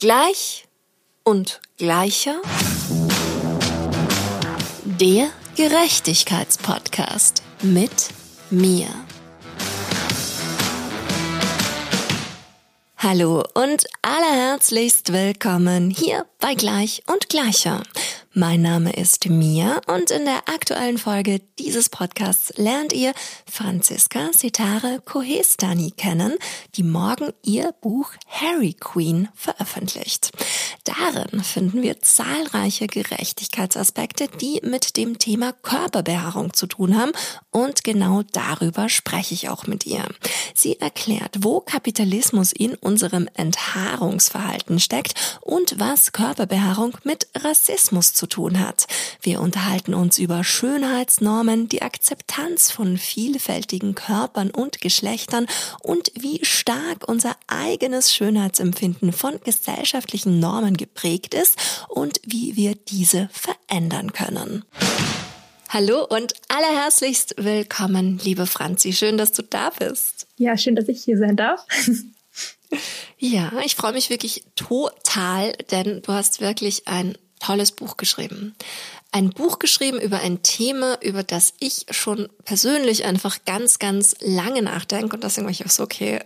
Gleich und gleicher. Der Gerechtigkeitspodcast mit mir. Hallo und allerherzlichst willkommen hier bei Gleich und Gleicher. Mein Name ist Mia und in der aktuellen Folge dieses Podcasts lernt ihr Franziska Sitare Kohestani kennen, die morgen ihr Buch Harry Queen veröffentlicht. Darin finden wir zahlreiche Gerechtigkeitsaspekte, die mit dem Thema Körperbehaarung zu tun haben und genau darüber spreche ich auch mit ihr. Sie erklärt, wo Kapitalismus in unserem Enthaarungsverhalten steckt und was Körperbehaarung mit Rassismus zu tun hat. Wir unterhalten uns über Schönheitsnormen, die Akzeptanz von vielfältigen Körpern und Geschlechtern und wie stark unser eigenes Schönheitsempfinden von gesellschaftlichen Normen geprägt ist und wie wir diese verändern können. Hallo und allerherzlichst willkommen, liebe Franzi. Schön, dass du da bist. Ja, schön, dass ich hier sein darf. Ja, ich freue mich wirklich total, denn du hast wirklich ein tolles Buch geschrieben. Ein Buch geschrieben über ein Thema, über das ich schon persönlich einfach ganz, ganz lange nachdenke und deswegen war ich auch so, okay,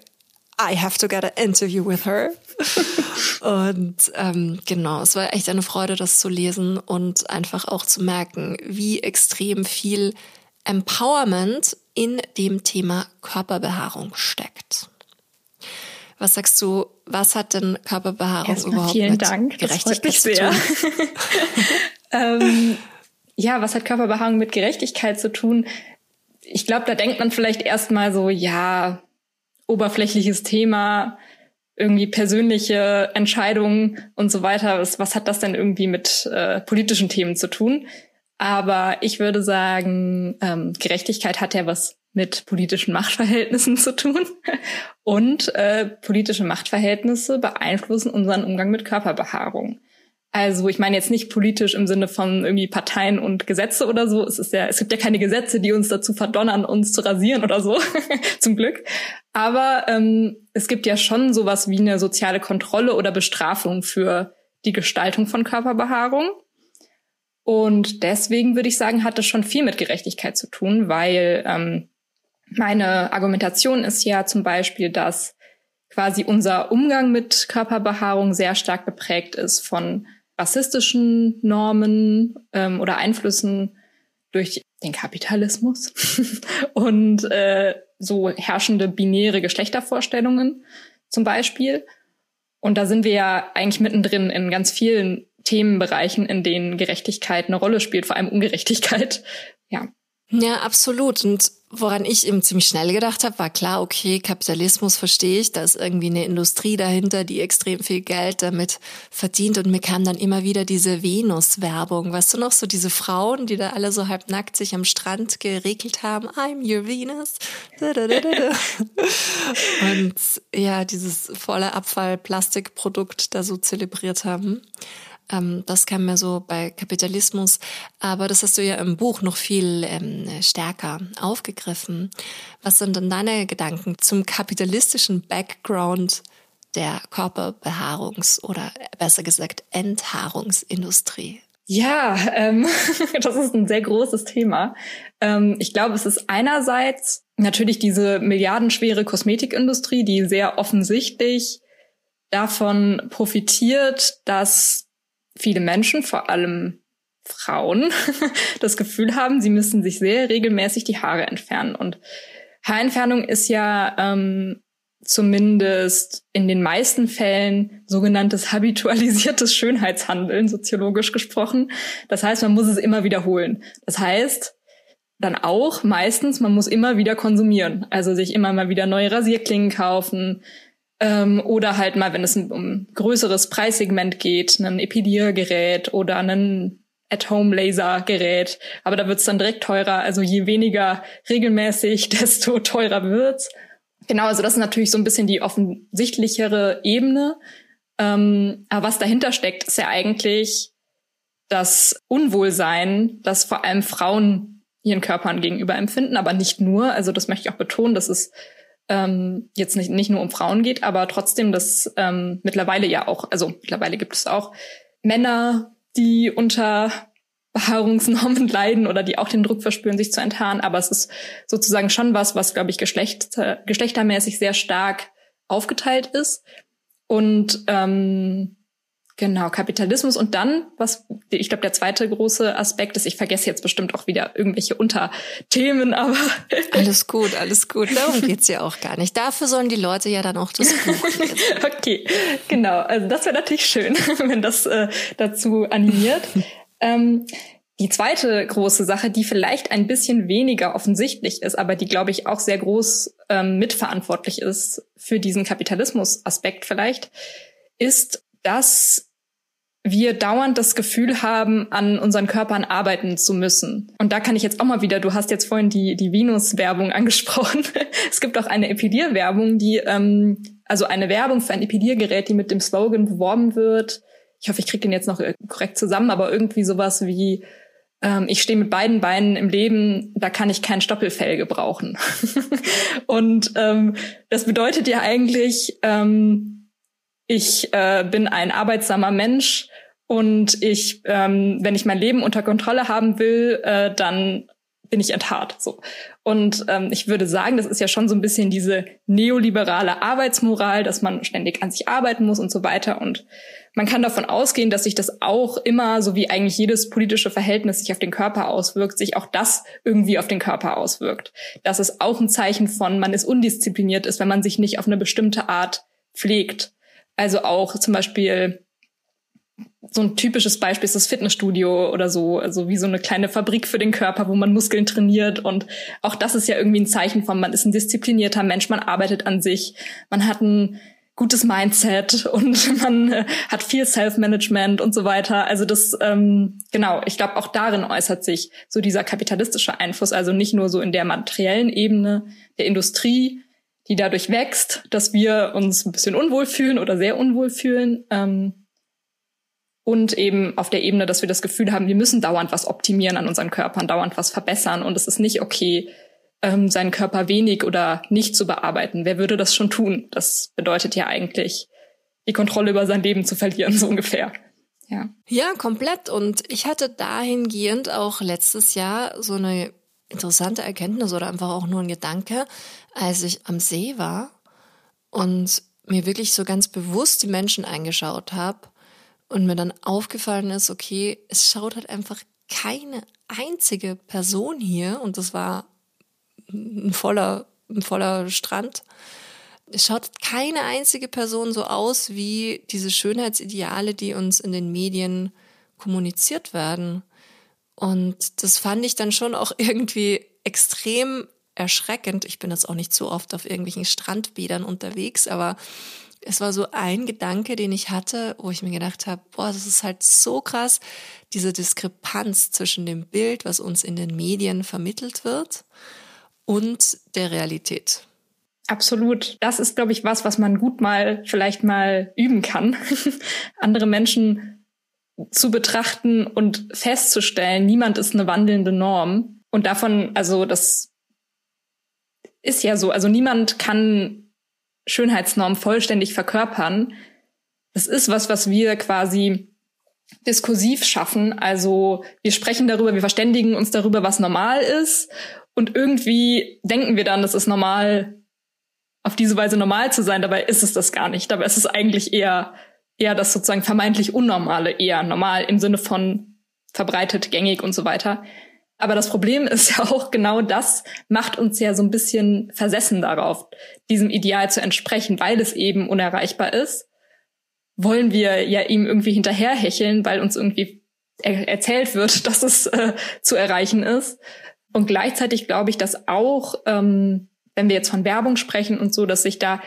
I have to get an interview with her. und ähm, genau, es war echt eine Freude, das zu lesen und einfach auch zu merken, wie extrem viel Empowerment in dem Thema Körperbehaarung steckt. Was sagst du, was hat denn Körperbehaarung Erstmal überhaupt vielen mit Dank. Gerechtigkeit das freut mich zu tun? ähm, ja, was hat Körperbehaarung mit Gerechtigkeit zu tun? Ich glaube, da denkt man vielleicht erstmal so, ja, oberflächliches Thema, irgendwie persönliche Entscheidungen und so weiter. Was, was hat das denn irgendwie mit äh, politischen Themen zu tun? Aber ich würde sagen, ähm, Gerechtigkeit hat ja was mit politischen Machtverhältnissen zu tun. Und äh, politische Machtverhältnisse beeinflussen unseren Umgang mit Körperbehaarung. Also ich meine jetzt nicht politisch im Sinne von irgendwie Parteien und Gesetze oder so. Es ist ja, es gibt ja keine Gesetze, die uns dazu verdonnern, uns zu rasieren oder so, zum Glück. Aber ähm, es gibt ja schon sowas wie eine soziale Kontrolle oder Bestrafung für die Gestaltung von Körperbehaarung. Und deswegen würde ich sagen, hat das schon viel mit Gerechtigkeit zu tun, weil ähm, meine Argumentation ist ja zum Beispiel, dass quasi unser Umgang mit Körperbehaarung sehr stark geprägt ist von rassistischen Normen ähm, oder Einflüssen durch den Kapitalismus und äh, so herrschende binäre Geschlechtervorstellungen zum Beispiel. Und da sind wir ja eigentlich mittendrin in ganz vielen Themenbereichen, in denen Gerechtigkeit eine Rolle spielt, vor allem Ungerechtigkeit. Ja. Ja, absolut. Und woran ich eben ziemlich schnell gedacht habe, war klar, okay, Kapitalismus verstehe ich, da ist irgendwie eine Industrie dahinter, die extrem viel Geld damit verdient. Und mir kam dann immer wieder diese Venus-Werbung, weißt du noch, so diese Frauen, die da alle so halb nackt sich am Strand geregelt haben, I'm your Venus. Und ja, dieses volle Abfall-Plastikprodukt da so zelebriert haben. Ähm, das kam mir so bei Kapitalismus, aber das hast du ja im Buch noch viel ähm, stärker aufgegriffen. Was sind denn deine Gedanken zum kapitalistischen Background der Körperbehaarungs- oder besser gesagt Enthaarungsindustrie? Ja, ähm, das ist ein sehr großes Thema. Ähm, ich glaube, es ist einerseits natürlich diese milliardenschwere Kosmetikindustrie, die sehr offensichtlich davon profitiert, dass viele Menschen, vor allem Frauen, das Gefühl haben, sie müssen sich sehr regelmäßig die Haare entfernen. Und Haarentfernung ist ja ähm, zumindest in den meisten Fällen sogenanntes habitualisiertes Schönheitshandeln, soziologisch gesprochen. Das heißt, man muss es immer wiederholen. Das heißt, dann auch meistens, man muss immer wieder konsumieren. Also sich immer mal wieder neue Rasierklingen kaufen, ähm, oder halt mal, wenn es um ein größeres Preissegment geht, ein Epiliergerät oder ein At-Home-Laser-Gerät. Aber da wird's dann direkt teurer. Also je weniger regelmäßig, desto teurer wird's. Genau, also das ist natürlich so ein bisschen die offensichtlichere Ebene. Ähm, aber was dahinter steckt, ist ja eigentlich das Unwohlsein, das vor allem Frauen ihren Körpern gegenüber empfinden, aber nicht nur. Also das möchte ich auch betonen, das ist ähm, jetzt nicht, nicht nur um Frauen geht, aber trotzdem, dass ähm, mittlerweile ja auch, also mittlerweile gibt es auch Männer, die unter Behaarungsnormen leiden oder die auch den Druck verspüren, sich zu enthaaren. Aber es ist sozusagen schon was, was, glaube ich, geschlecht, geschlechtermäßig sehr stark aufgeteilt ist. Und ähm, Genau, Kapitalismus und dann, was ich glaube, der zweite große Aspekt ist, ich vergesse jetzt bestimmt auch wieder irgendwelche Unterthemen, aber. alles gut, alles gut. Darum geht's ja auch gar nicht. Dafür sollen die Leute ja dann auch das Buch lesen. okay, genau. Also das wäre natürlich schön, wenn das äh, dazu animiert. ähm, die zweite große Sache, die vielleicht ein bisschen weniger offensichtlich ist, aber die, glaube ich, auch sehr groß ähm, mitverantwortlich ist für diesen Kapitalismus-Aspekt vielleicht, ist dass wir dauernd das Gefühl haben, an unseren Körpern arbeiten zu müssen. Und da kann ich jetzt auch mal wieder, du hast jetzt vorhin die, die Venus-Werbung angesprochen. es gibt auch eine Epilierwerbung, die, ähm, also eine Werbung für ein Epiliergerät, die mit dem Slogan beworben wird. Ich hoffe, ich kriege den jetzt noch korrekt zusammen, aber irgendwie sowas wie, ähm, ich stehe mit beiden Beinen im Leben, da kann ich kein Stoppelfell gebrauchen. Und ähm, das bedeutet ja eigentlich, ähm, ich äh, bin ein arbeitsamer Mensch und ich, ähm, wenn ich mein Leben unter Kontrolle haben will, äh, dann bin ich enthaart. So. Und ähm, ich würde sagen, das ist ja schon so ein bisschen diese neoliberale Arbeitsmoral, dass man ständig an sich arbeiten muss und so weiter. Und man kann davon ausgehen, dass sich das auch immer, so wie eigentlich jedes politische Verhältnis sich auf den Körper auswirkt, sich auch das irgendwie auf den Körper auswirkt. Dass es auch ein Zeichen von, man ist undiszipliniert ist, wenn man sich nicht auf eine bestimmte Art pflegt. Also auch zum Beispiel so ein typisches Beispiel ist das Fitnessstudio oder so, also wie so eine kleine Fabrik für den Körper, wo man Muskeln trainiert. Und auch das ist ja irgendwie ein Zeichen von, man ist ein disziplinierter Mensch, man arbeitet an sich, man hat ein gutes Mindset und man äh, hat viel Self-Management und so weiter. Also das, ähm, genau, ich glaube, auch darin äußert sich so dieser kapitalistische Einfluss, also nicht nur so in der materiellen Ebene der Industrie, die dadurch wächst, dass wir uns ein bisschen unwohl fühlen oder sehr unwohl fühlen. Ähm, und eben auf der Ebene, dass wir das Gefühl haben, wir müssen dauernd was optimieren an unseren Körpern, dauernd was verbessern. Und es ist nicht okay, ähm, seinen Körper wenig oder nicht zu bearbeiten. Wer würde das schon tun? Das bedeutet ja eigentlich, die Kontrolle über sein Leben zu verlieren, so ungefähr. Ja. ja, komplett. Und ich hatte dahingehend auch letztes Jahr so eine interessante Erkenntnis oder einfach auch nur ein Gedanke, als ich am See war und mir wirklich so ganz bewusst die Menschen eingeschaut habe und mir dann aufgefallen ist, okay, es schaut halt einfach keine einzige Person hier und das war ein voller, ein voller Strand. Es schaut keine einzige Person so aus wie diese Schönheitsideale, die uns in den Medien kommuniziert werden. Und das fand ich dann schon auch irgendwie extrem erschreckend. Ich bin jetzt auch nicht so oft auf irgendwelchen Strandbädern unterwegs, aber es war so ein Gedanke, den ich hatte, wo ich mir gedacht habe, boah, das ist halt so krass, diese Diskrepanz zwischen dem Bild, was uns in den Medien vermittelt wird, und der Realität. Absolut. Das ist, glaube ich, was, was man gut mal vielleicht mal üben kann. Andere Menschen zu betrachten und festzustellen, niemand ist eine wandelnde Norm. Und davon, also das ist ja so. Also niemand kann Schönheitsnormen vollständig verkörpern. Das ist was, was wir quasi diskursiv schaffen. Also wir sprechen darüber, wir verständigen uns darüber, was normal ist. Und irgendwie denken wir dann, das ist normal, auf diese Weise normal zu sein. Dabei ist es das gar nicht. Dabei ist es eigentlich eher, eher das sozusagen vermeintlich Unnormale, eher normal im Sinne von verbreitet, gängig und so weiter. Aber das Problem ist ja auch genau das macht uns ja so ein bisschen versessen darauf, diesem Ideal zu entsprechen, weil es eben unerreichbar ist. Wollen wir ja ihm irgendwie hinterherhecheln, weil uns irgendwie er erzählt wird, dass es äh, zu erreichen ist. Und gleichzeitig glaube ich, dass auch, ähm, wenn wir jetzt von Werbung sprechen und so, dass sich da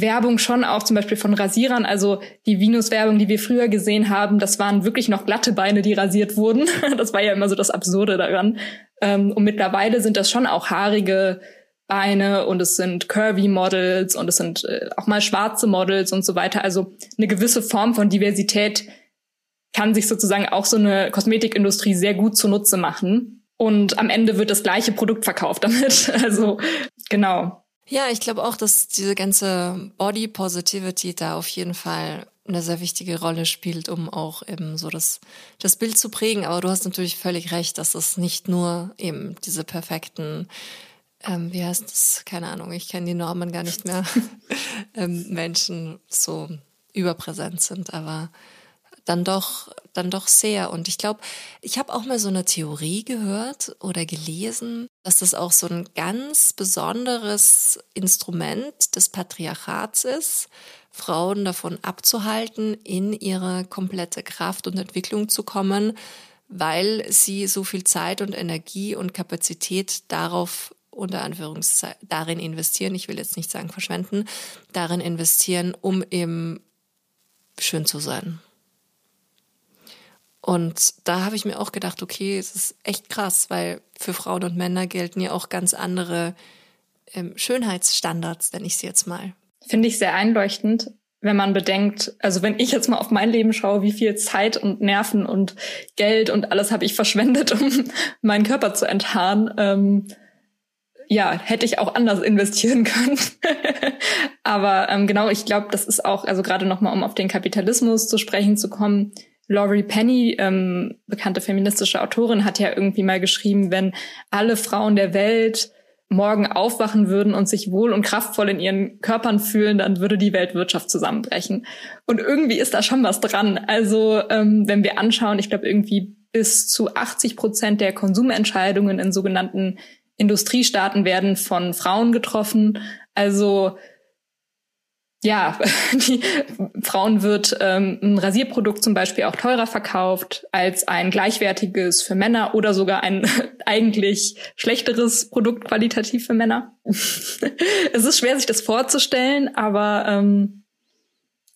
Werbung schon auch zum Beispiel von Rasierern, also die Venus-Werbung, die wir früher gesehen haben, das waren wirklich noch glatte Beine, die rasiert wurden. Das war ja immer so das Absurde daran. Ähm, und mittlerweile sind das schon auch haarige Beine und es sind curvy Models und es sind äh, auch mal schwarze Models und so weiter. Also eine gewisse Form von Diversität kann sich sozusagen auch so eine Kosmetikindustrie sehr gut zunutze machen. Und am Ende wird das gleiche Produkt verkauft damit. Also genau. Ja, ich glaube auch, dass diese ganze Body Positivity da auf jeden Fall eine sehr wichtige Rolle spielt, um auch eben so das, das Bild zu prägen. Aber du hast natürlich völlig recht, dass es nicht nur eben diese perfekten, ähm, wie heißt das, keine Ahnung, ich kenne die Normen gar nicht mehr, ähm, Menschen so überpräsent sind, aber dann doch, dann doch sehr. Und ich glaube, ich habe auch mal so eine Theorie gehört oder gelesen, dass das auch so ein ganz besonderes Instrument des Patriarchats ist, Frauen davon abzuhalten, in ihre komplette Kraft und Entwicklung zu kommen, weil sie so viel Zeit und Energie und Kapazität darauf unter Anführungszeichen darin investieren, ich will jetzt nicht sagen verschwenden, darin investieren, um eben schön zu sein. Und da habe ich mir auch gedacht, okay, es ist echt krass, weil für Frauen und Männer gelten ja auch ganz andere ähm, Schönheitsstandards, nenne ich sie jetzt mal. Finde ich sehr einleuchtend, wenn man bedenkt, also wenn ich jetzt mal auf mein Leben schaue, wie viel Zeit und Nerven und Geld und alles habe ich verschwendet, um meinen Körper zu enthaaren. Ähm, ja, hätte ich auch anders investieren können. Aber ähm, genau, ich glaube, das ist auch, also gerade nochmal, um auf den Kapitalismus zu sprechen zu kommen, Laurie Penny, ähm, bekannte feministische Autorin, hat ja irgendwie mal geschrieben, wenn alle Frauen der Welt morgen aufwachen würden und sich wohl und kraftvoll in ihren Körpern fühlen, dann würde die Weltwirtschaft zusammenbrechen. Und irgendwie ist da schon was dran. Also ähm, wenn wir anschauen, ich glaube irgendwie bis zu 80 Prozent der Konsumentscheidungen in sogenannten Industriestaaten werden von Frauen getroffen. Also ja, die Frauen wird ähm, ein Rasierprodukt zum Beispiel auch teurer verkauft als ein gleichwertiges für Männer oder sogar ein eigentlich schlechteres Produkt qualitativ für Männer. es ist schwer, sich das vorzustellen, aber ähm,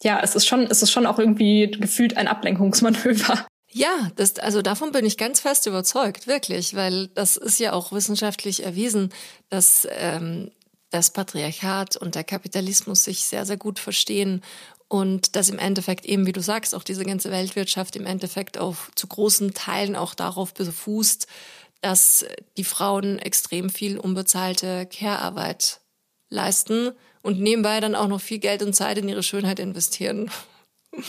ja, es ist schon, es ist schon auch irgendwie gefühlt ein Ablenkungsmanöver. Ja, das, also davon bin ich ganz fest überzeugt, wirklich, weil das ist ja auch wissenschaftlich erwiesen, dass ähm, das Patriarchat und der Kapitalismus sich sehr, sehr gut verstehen und dass im Endeffekt eben, wie du sagst, auch diese ganze Weltwirtschaft im Endeffekt auf zu großen Teilen auch darauf befußt, dass die Frauen extrem viel unbezahlte Care-Arbeit leisten und nebenbei dann auch noch viel Geld und Zeit in ihre Schönheit investieren.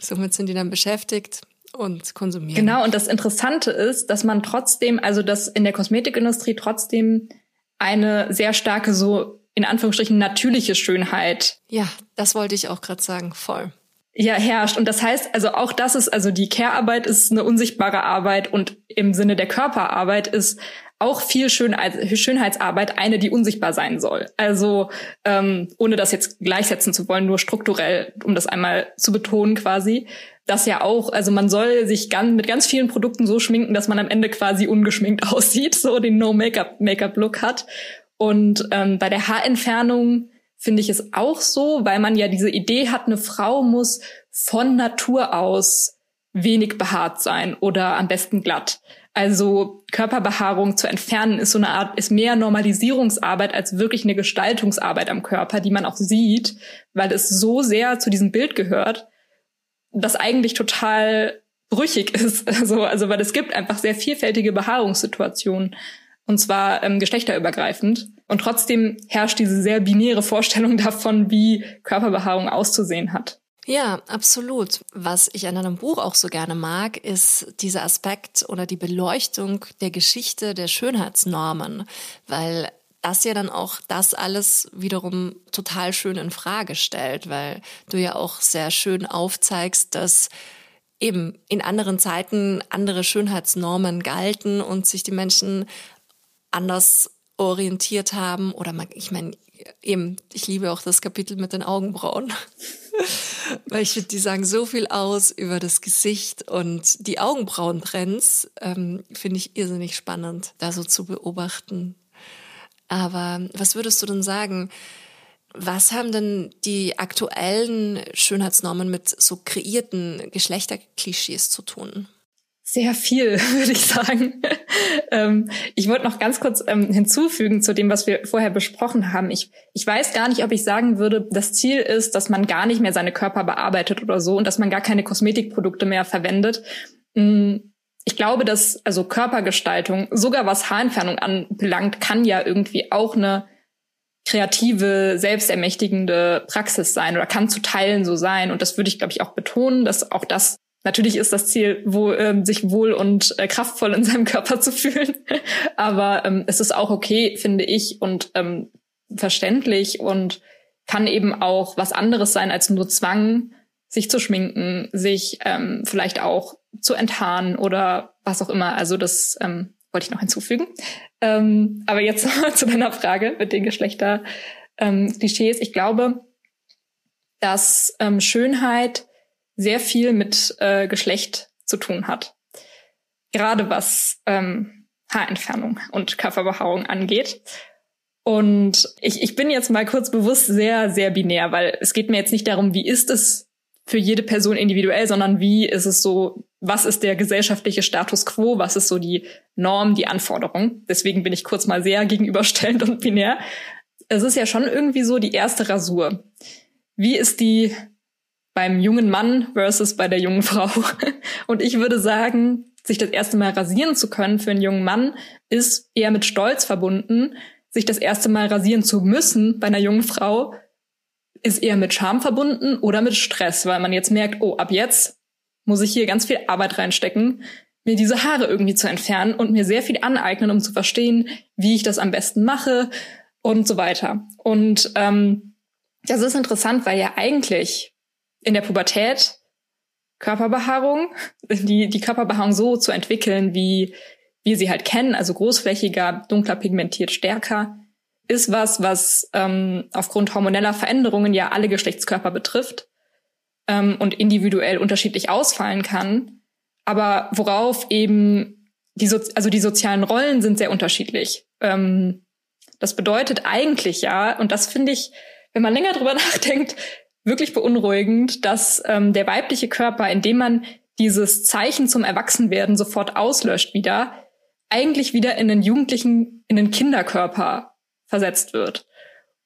Somit sind die dann beschäftigt und konsumieren. Genau, und das Interessante ist, dass man trotzdem, also dass in der Kosmetikindustrie trotzdem eine sehr starke so in Anführungsstrichen natürliche Schönheit. Ja, das wollte ich auch gerade sagen, voll. Ja, herrscht. Und das heißt, also auch das ist, also die Care-Arbeit ist eine unsichtbare Arbeit und im Sinne der Körperarbeit ist auch viel Schönheitsarbeit eine, die unsichtbar sein soll. Also ähm, ohne das jetzt gleichsetzen zu wollen, nur strukturell, um das einmal zu betonen quasi das ja auch, also man soll sich ganz, mit ganz vielen Produkten so schminken, dass man am Ende quasi ungeschminkt aussieht, so den No-Make-up-Make-up-Look hat. Und ähm, bei der Haarentfernung finde ich es auch so, weil man ja diese Idee hat, eine Frau muss von Natur aus wenig behaart sein oder am besten glatt. Also Körperbehaarung zu entfernen ist so eine Art, ist mehr Normalisierungsarbeit als wirklich eine Gestaltungsarbeit am Körper, die man auch sieht, weil es so sehr zu diesem Bild gehört das eigentlich total brüchig ist. Also, also weil es gibt einfach sehr vielfältige Behaarungssituationen. Und zwar ähm, geschlechterübergreifend. Und trotzdem herrscht diese sehr binäre Vorstellung davon, wie Körperbehaarung auszusehen hat. Ja, absolut. Was ich an einem Buch auch so gerne mag, ist dieser Aspekt oder die Beleuchtung der Geschichte der Schönheitsnormen, weil das ja dann auch das alles wiederum total schön in Frage stellt, weil du ja auch sehr schön aufzeigst, dass eben in anderen Zeiten andere Schönheitsnormen galten und sich die Menschen anders orientiert haben. Oder man, ich meine eben ich liebe auch das Kapitel mit den Augenbrauen. Weil ich finde die sagen so viel aus über das Gesicht und die Augenbrauentrends ähm, finde ich irrsinnig spannend da so zu beobachten aber was würdest du denn sagen? Was haben denn die aktuellen Schönheitsnormen mit so kreierten Geschlechterklischees zu tun? Sehr viel, würde ich sagen. ähm, ich wollte noch ganz kurz ähm, hinzufügen zu dem, was wir vorher besprochen haben. Ich, ich weiß gar nicht, ob ich sagen würde, das Ziel ist, dass man gar nicht mehr seine Körper bearbeitet oder so und dass man gar keine Kosmetikprodukte mehr verwendet. Mm, ich glaube, dass also Körpergestaltung, sogar was Haarentfernung anbelangt, kann ja irgendwie auch eine kreative, selbstermächtigende Praxis sein oder kann zu Teilen so sein. Und das würde ich, glaube ich, auch betonen, dass auch das Natürlich ist das Ziel, wo, ähm, sich wohl und äh, kraftvoll in seinem Körper zu fühlen. Aber ähm, es ist auch okay, finde ich, und ähm, verständlich und kann eben auch was anderes sein als nur Zwang, sich zu schminken, sich ähm, vielleicht auch zu enttarnen oder was auch immer. Also das ähm, wollte ich noch hinzufügen. Ähm, aber jetzt zu deiner Frage mit den Geschlechter-Klischees. Ähm, ich glaube, dass ähm, Schönheit sehr viel mit äh, Geschlecht zu tun hat. Gerade was ähm, Haarentfernung und Körperbehaarung angeht. Und ich, ich bin jetzt mal kurz bewusst sehr, sehr binär, weil es geht mir jetzt nicht darum, wie ist es für jede Person individuell, sondern wie ist es so, was ist der gesellschaftliche Status quo, was ist so die Norm, die Anforderung. Deswegen bin ich kurz mal sehr gegenüberstellend und binär. Es ist ja schon irgendwie so die erste Rasur. Wie ist die beim jungen Mann versus bei der jungen Frau. Und ich würde sagen, sich das erste Mal rasieren zu können für einen jungen Mann ist eher mit Stolz verbunden. Sich das erste Mal rasieren zu müssen bei einer jungen Frau ist eher mit Scham verbunden oder mit Stress, weil man jetzt merkt, oh, ab jetzt muss ich hier ganz viel Arbeit reinstecken, mir diese Haare irgendwie zu entfernen und mir sehr viel aneignen, um zu verstehen, wie ich das am besten mache und so weiter. Und ähm, das ist interessant, weil ja eigentlich in der Pubertät Körperbehaarung, die, die Körperbehaarung so zu entwickeln, wie wir sie halt kennen, also großflächiger, dunkler pigmentiert, stärker, ist was, was ähm, aufgrund hormoneller Veränderungen ja alle Geschlechtskörper betrifft ähm, und individuell unterschiedlich ausfallen kann, aber worauf eben die, so also die sozialen Rollen sind sehr unterschiedlich. Ähm, das bedeutet eigentlich ja, und das finde ich, wenn man länger drüber nachdenkt, wirklich beunruhigend, dass ähm, der weibliche Körper, indem man dieses Zeichen zum Erwachsenwerden sofort auslöscht wieder, eigentlich wieder in den Jugendlichen, in den Kinderkörper versetzt wird.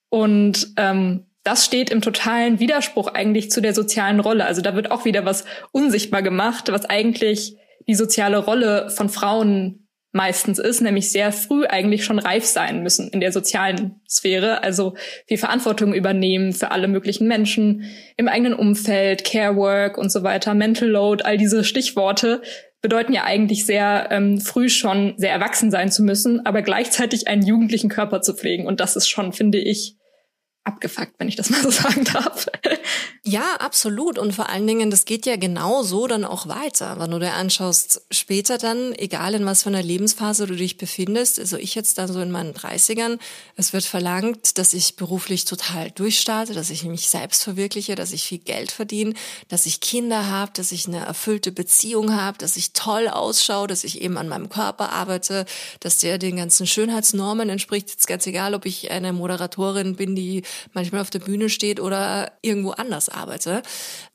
Und ähm, das steht im totalen Widerspruch eigentlich zu der sozialen Rolle. Also da wird auch wieder was unsichtbar gemacht, was eigentlich die soziale Rolle von Frauen meistens ist, nämlich sehr früh eigentlich schon reif sein müssen in der sozialen Sphäre, also viel Verantwortung übernehmen für alle möglichen Menschen im eigenen Umfeld, Care Work und so weiter, Mental Load, all diese Stichworte bedeuten ja eigentlich sehr ähm, früh schon sehr erwachsen sein zu müssen, aber gleichzeitig einen jugendlichen Körper zu pflegen. Und das ist schon, finde ich, abgefuckt, wenn ich das mal so sagen darf. Ja, absolut. Und vor allen Dingen, das geht ja genau so dann auch weiter. Wenn du dir anschaust, später dann, egal in was für einer Lebensphase du dich befindest, also ich jetzt dann so in meinen 30ern, es wird verlangt, dass ich beruflich total durchstarte, dass ich mich selbst verwirkliche, dass ich viel Geld verdiene, dass ich Kinder habe, dass ich eine erfüllte Beziehung habe, dass ich toll ausschaue, dass ich eben an meinem Körper arbeite, dass der den ganzen Schönheitsnormen entspricht. Jetzt ganz egal, ob ich eine Moderatorin bin, die manchmal auf der Bühne steht oder irgendwo anders arbeite.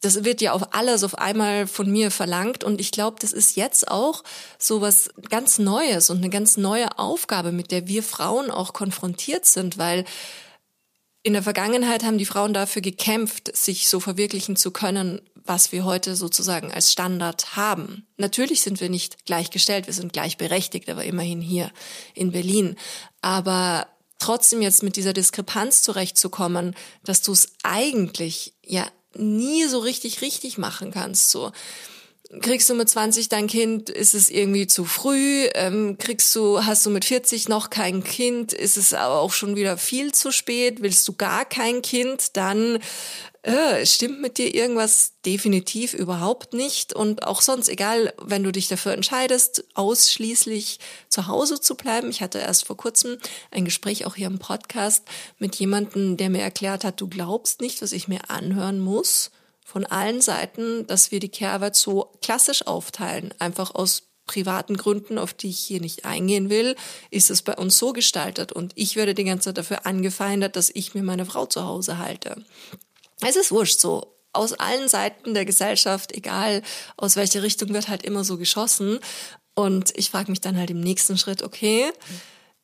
Das wird ja auf alles auf einmal von mir verlangt und ich glaube, das ist jetzt auch so was ganz Neues und eine ganz neue Aufgabe, mit der wir Frauen auch konfrontiert sind, weil in der Vergangenheit haben die Frauen dafür gekämpft, sich so verwirklichen zu können, was wir heute sozusagen als Standard haben. Natürlich sind wir nicht gleichgestellt, wir sind gleichberechtigt, aber immerhin hier in Berlin. Aber trotzdem jetzt mit dieser Diskrepanz zurechtzukommen, dass du es eigentlich ja nie so richtig richtig machen kannst. So kriegst du mit 20 dein Kind, ist es irgendwie zu früh. Ähm, kriegst du, hast du mit 40 noch kein Kind, ist es aber auch schon wieder viel zu spät. Willst du gar kein Kind, dann äh, stimmt mit dir irgendwas definitiv überhaupt nicht. Und auch sonst, egal, wenn du dich dafür entscheidest, ausschließlich zu Hause zu bleiben. Ich hatte erst vor kurzem ein Gespräch auch hier im Podcast mit jemandem, der mir erklärt hat, du glaubst nicht, was ich mir anhören muss von allen Seiten, dass wir die Care-Arbeit so klassisch aufteilen, einfach aus privaten Gründen, auf die ich hier nicht eingehen will, ist es bei uns so gestaltet und ich werde die ganze Zeit dafür angefeindet, dass ich mir meine Frau zu Hause halte. Es ist wurscht so. Aus allen Seiten der Gesellschaft, egal aus welche Richtung, wird halt immer so geschossen. Und ich frage mich dann halt im nächsten Schritt, okay,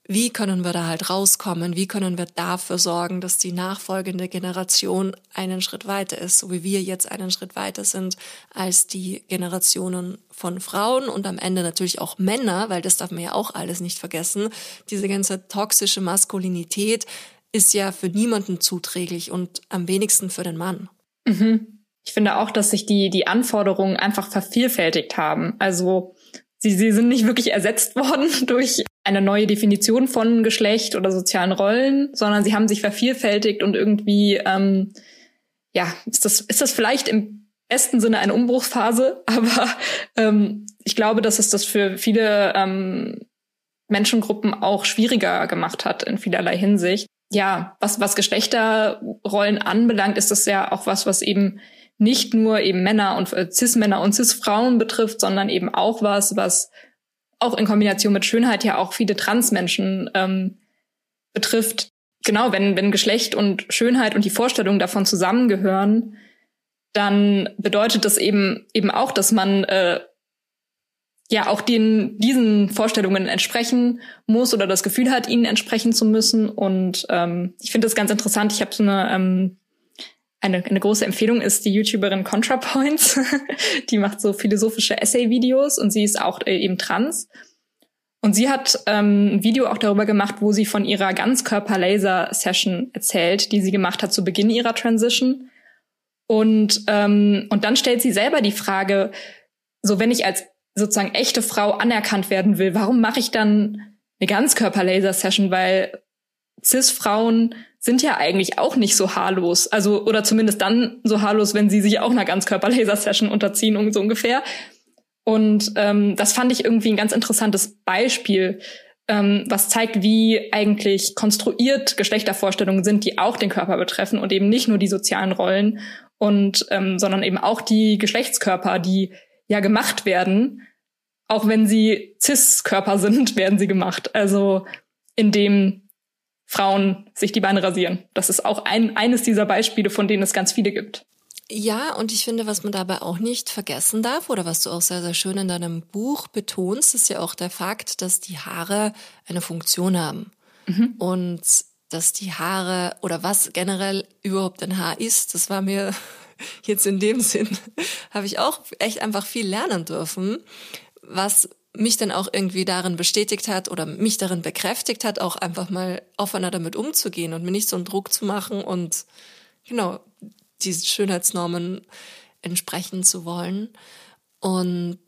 wie können wir da halt rauskommen? Wie können wir dafür sorgen, dass die nachfolgende Generation einen Schritt weiter ist, so wie wir jetzt einen Schritt weiter sind als die Generationen von Frauen und am Ende natürlich auch Männer, weil das darf man ja auch alles nicht vergessen. Diese ganze toxische Maskulinität ist ja für niemanden zuträglich und am wenigsten für den Mann. Mhm. Ich finde auch, dass sich die, die Anforderungen einfach vervielfältigt haben. Also sie, sie sind nicht wirklich ersetzt worden durch eine neue Definition von Geschlecht oder sozialen Rollen, sondern sie haben sich vervielfältigt und irgendwie, ähm, ja, ist das, ist das vielleicht im besten Sinne eine Umbruchsphase, aber ähm, ich glaube, dass es das für viele ähm, Menschengruppen auch schwieriger gemacht hat in vielerlei Hinsicht. Ja, was, was Geschlechterrollen anbelangt, ist das ja auch was, was eben nicht nur eben Männer und äh, Cis-Männer und Cis-Frauen betrifft, sondern eben auch was, was auch in Kombination mit Schönheit ja auch viele Transmenschen ähm, betrifft. Genau, wenn, wenn Geschlecht und Schönheit und die Vorstellungen davon zusammengehören, dann bedeutet das eben eben auch, dass man äh, ja auch den diesen Vorstellungen entsprechen muss oder das Gefühl hat, ihnen entsprechen zu müssen. Und ähm, ich finde das ganz interessant. Ich habe so eine ähm, eine, eine große Empfehlung ist die YouTuberin ContraPoints. die macht so philosophische Essay-Videos und sie ist auch äh, eben trans. Und sie hat ähm, ein Video auch darüber gemacht, wo sie von ihrer Ganzkörper-Laser-Session erzählt, die sie gemacht hat zu Beginn ihrer Transition. Und, ähm, und dann stellt sie selber die Frage, so wenn ich als sozusagen echte Frau anerkannt werden will, warum mache ich dann eine Ganzkörper-Laser-Session? Weil Cis-Frauen sind ja eigentlich auch nicht so haarlos. Also, oder zumindest dann so haarlos, wenn sie sich auch einer Ganzkörper-Laser-Session unterziehen, so ungefähr. Und ähm, das fand ich irgendwie ein ganz interessantes Beispiel, ähm, was zeigt, wie eigentlich konstruiert Geschlechtervorstellungen sind, die auch den Körper betreffen und eben nicht nur die sozialen Rollen und ähm, sondern eben auch die Geschlechtskörper, die ja gemacht werden. Auch wenn sie Cis-Körper sind, werden sie gemacht. Also indem Frauen sich die Beine rasieren. Das ist auch ein, eines dieser Beispiele, von denen es ganz viele gibt. Ja, und ich finde, was man dabei auch nicht vergessen darf, oder was du auch sehr, sehr schön in deinem Buch betonst, ist ja auch der Fakt, dass die Haare eine Funktion haben. Mhm. Und dass die Haare oder was generell überhaupt ein Haar ist, das war mir jetzt in dem Sinn, habe ich auch echt einfach viel lernen dürfen, was mich dann auch irgendwie darin bestätigt hat oder mich darin bekräftigt hat, auch einfach mal offener damit umzugehen und mir nicht so einen Druck zu machen und genau diesen Schönheitsnormen entsprechen zu wollen. Und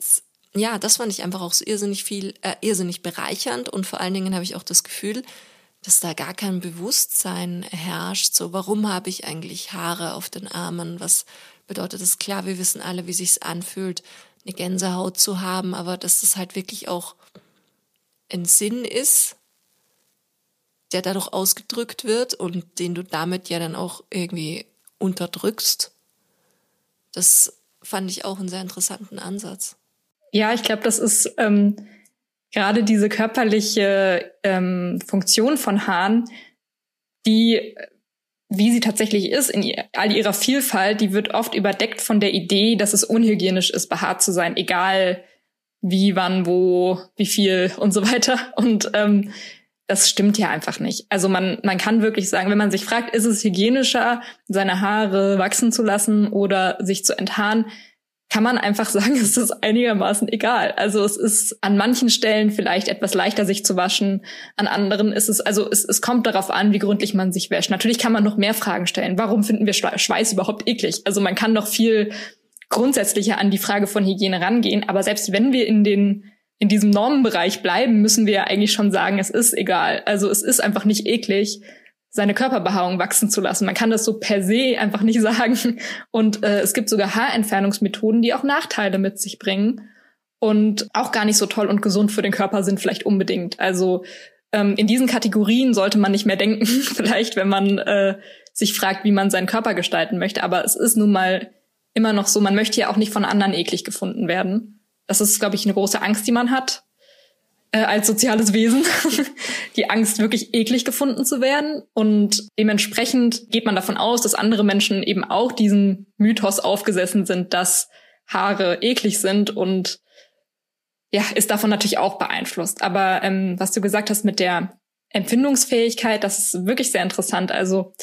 ja, das fand ich einfach auch so irrsinnig viel, äh, irrsinnig bereichernd und vor allen Dingen habe ich auch das Gefühl, dass da gar kein Bewusstsein herrscht. So, warum habe ich eigentlich Haare auf den Armen? Was bedeutet das? Klar, wir wissen alle, wie sich's anfühlt, eine Gänsehaut zu haben, aber dass das halt wirklich auch ein Sinn ist, der dadurch ausgedrückt wird und den du damit ja dann auch irgendwie unterdrückst. Das fand ich auch einen sehr interessanten Ansatz. Ja, ich glaube, das ist ähm, gerade diese körperliche ähm, Funktion von Haaren, die wie sie tatsächlich ist, in all ihrer Vielfalt, die wird oft überdeckt von der Idee, dass es unhygienisch ist, behaart zu sein, egal wie, wann, wo, wie viel und so weiter. Und ähm, das stimmt ja einfach nicht. Also man, man kann wirklich sagen, wenn man sich fragt, ist es hygienischer, seine Haare wachsen zu lassen oder sich zu enthaaren, kann man einfach sagen, es ist einigermaßen egal. Also es ist an manchen Stellen vielleicht etwas leichter, sich zu waschen. An anderen ist es, also es, es kommt darauf an, wie gründlich man sich wäscht. Natürlich kann man noch mehr Fragen stellen. Warum finden wir Schweiß überhaupt eklig? Also man kann doch viel grundsätzlicher an die Frage von Hygiene rangehen. Aber selbst wenn wir in den in diesem Normenbereich bleiben, müssen wir ja eigentlich schon sagen, es ist egal. Also es ist einfach nicht eklig seine Körperbehaarung wachsen zu lassen. Man kann das so per se einfach nicht sagen. Und äh, es gibt sogar Haarentfernungsmethoden, die auch Nachteile mit sich bringen und auch gar nicht so toll und gesund für den Körper sind, vielleicht unbedingt. Also ähm, in diesen Kategorien sollte man nicht mehr denken, vielleicht, wenn man äh, sich fragt, wie man seinen Körper gestalten möchte. Aber es ist nun mal immer noch so, man möchte ja auch nicht von anderen eklig gefunden werden. Das ist, glaube ich, eine große Angst, die man hat äh, als soziales Wesen die Angst, wirklich eklig gefunden zu werden. Und dementsprechend geht man davon aus, dass andere Menschen eben auch diesen Mythos aufgesessen sind, dass Haare eklig sind und ja, ist davon natürlich auch beeinflusst. Aber ähm, was du gesagt hast mit der Empfindungsfähigkeit, das ist wirklich sehr interessant. Also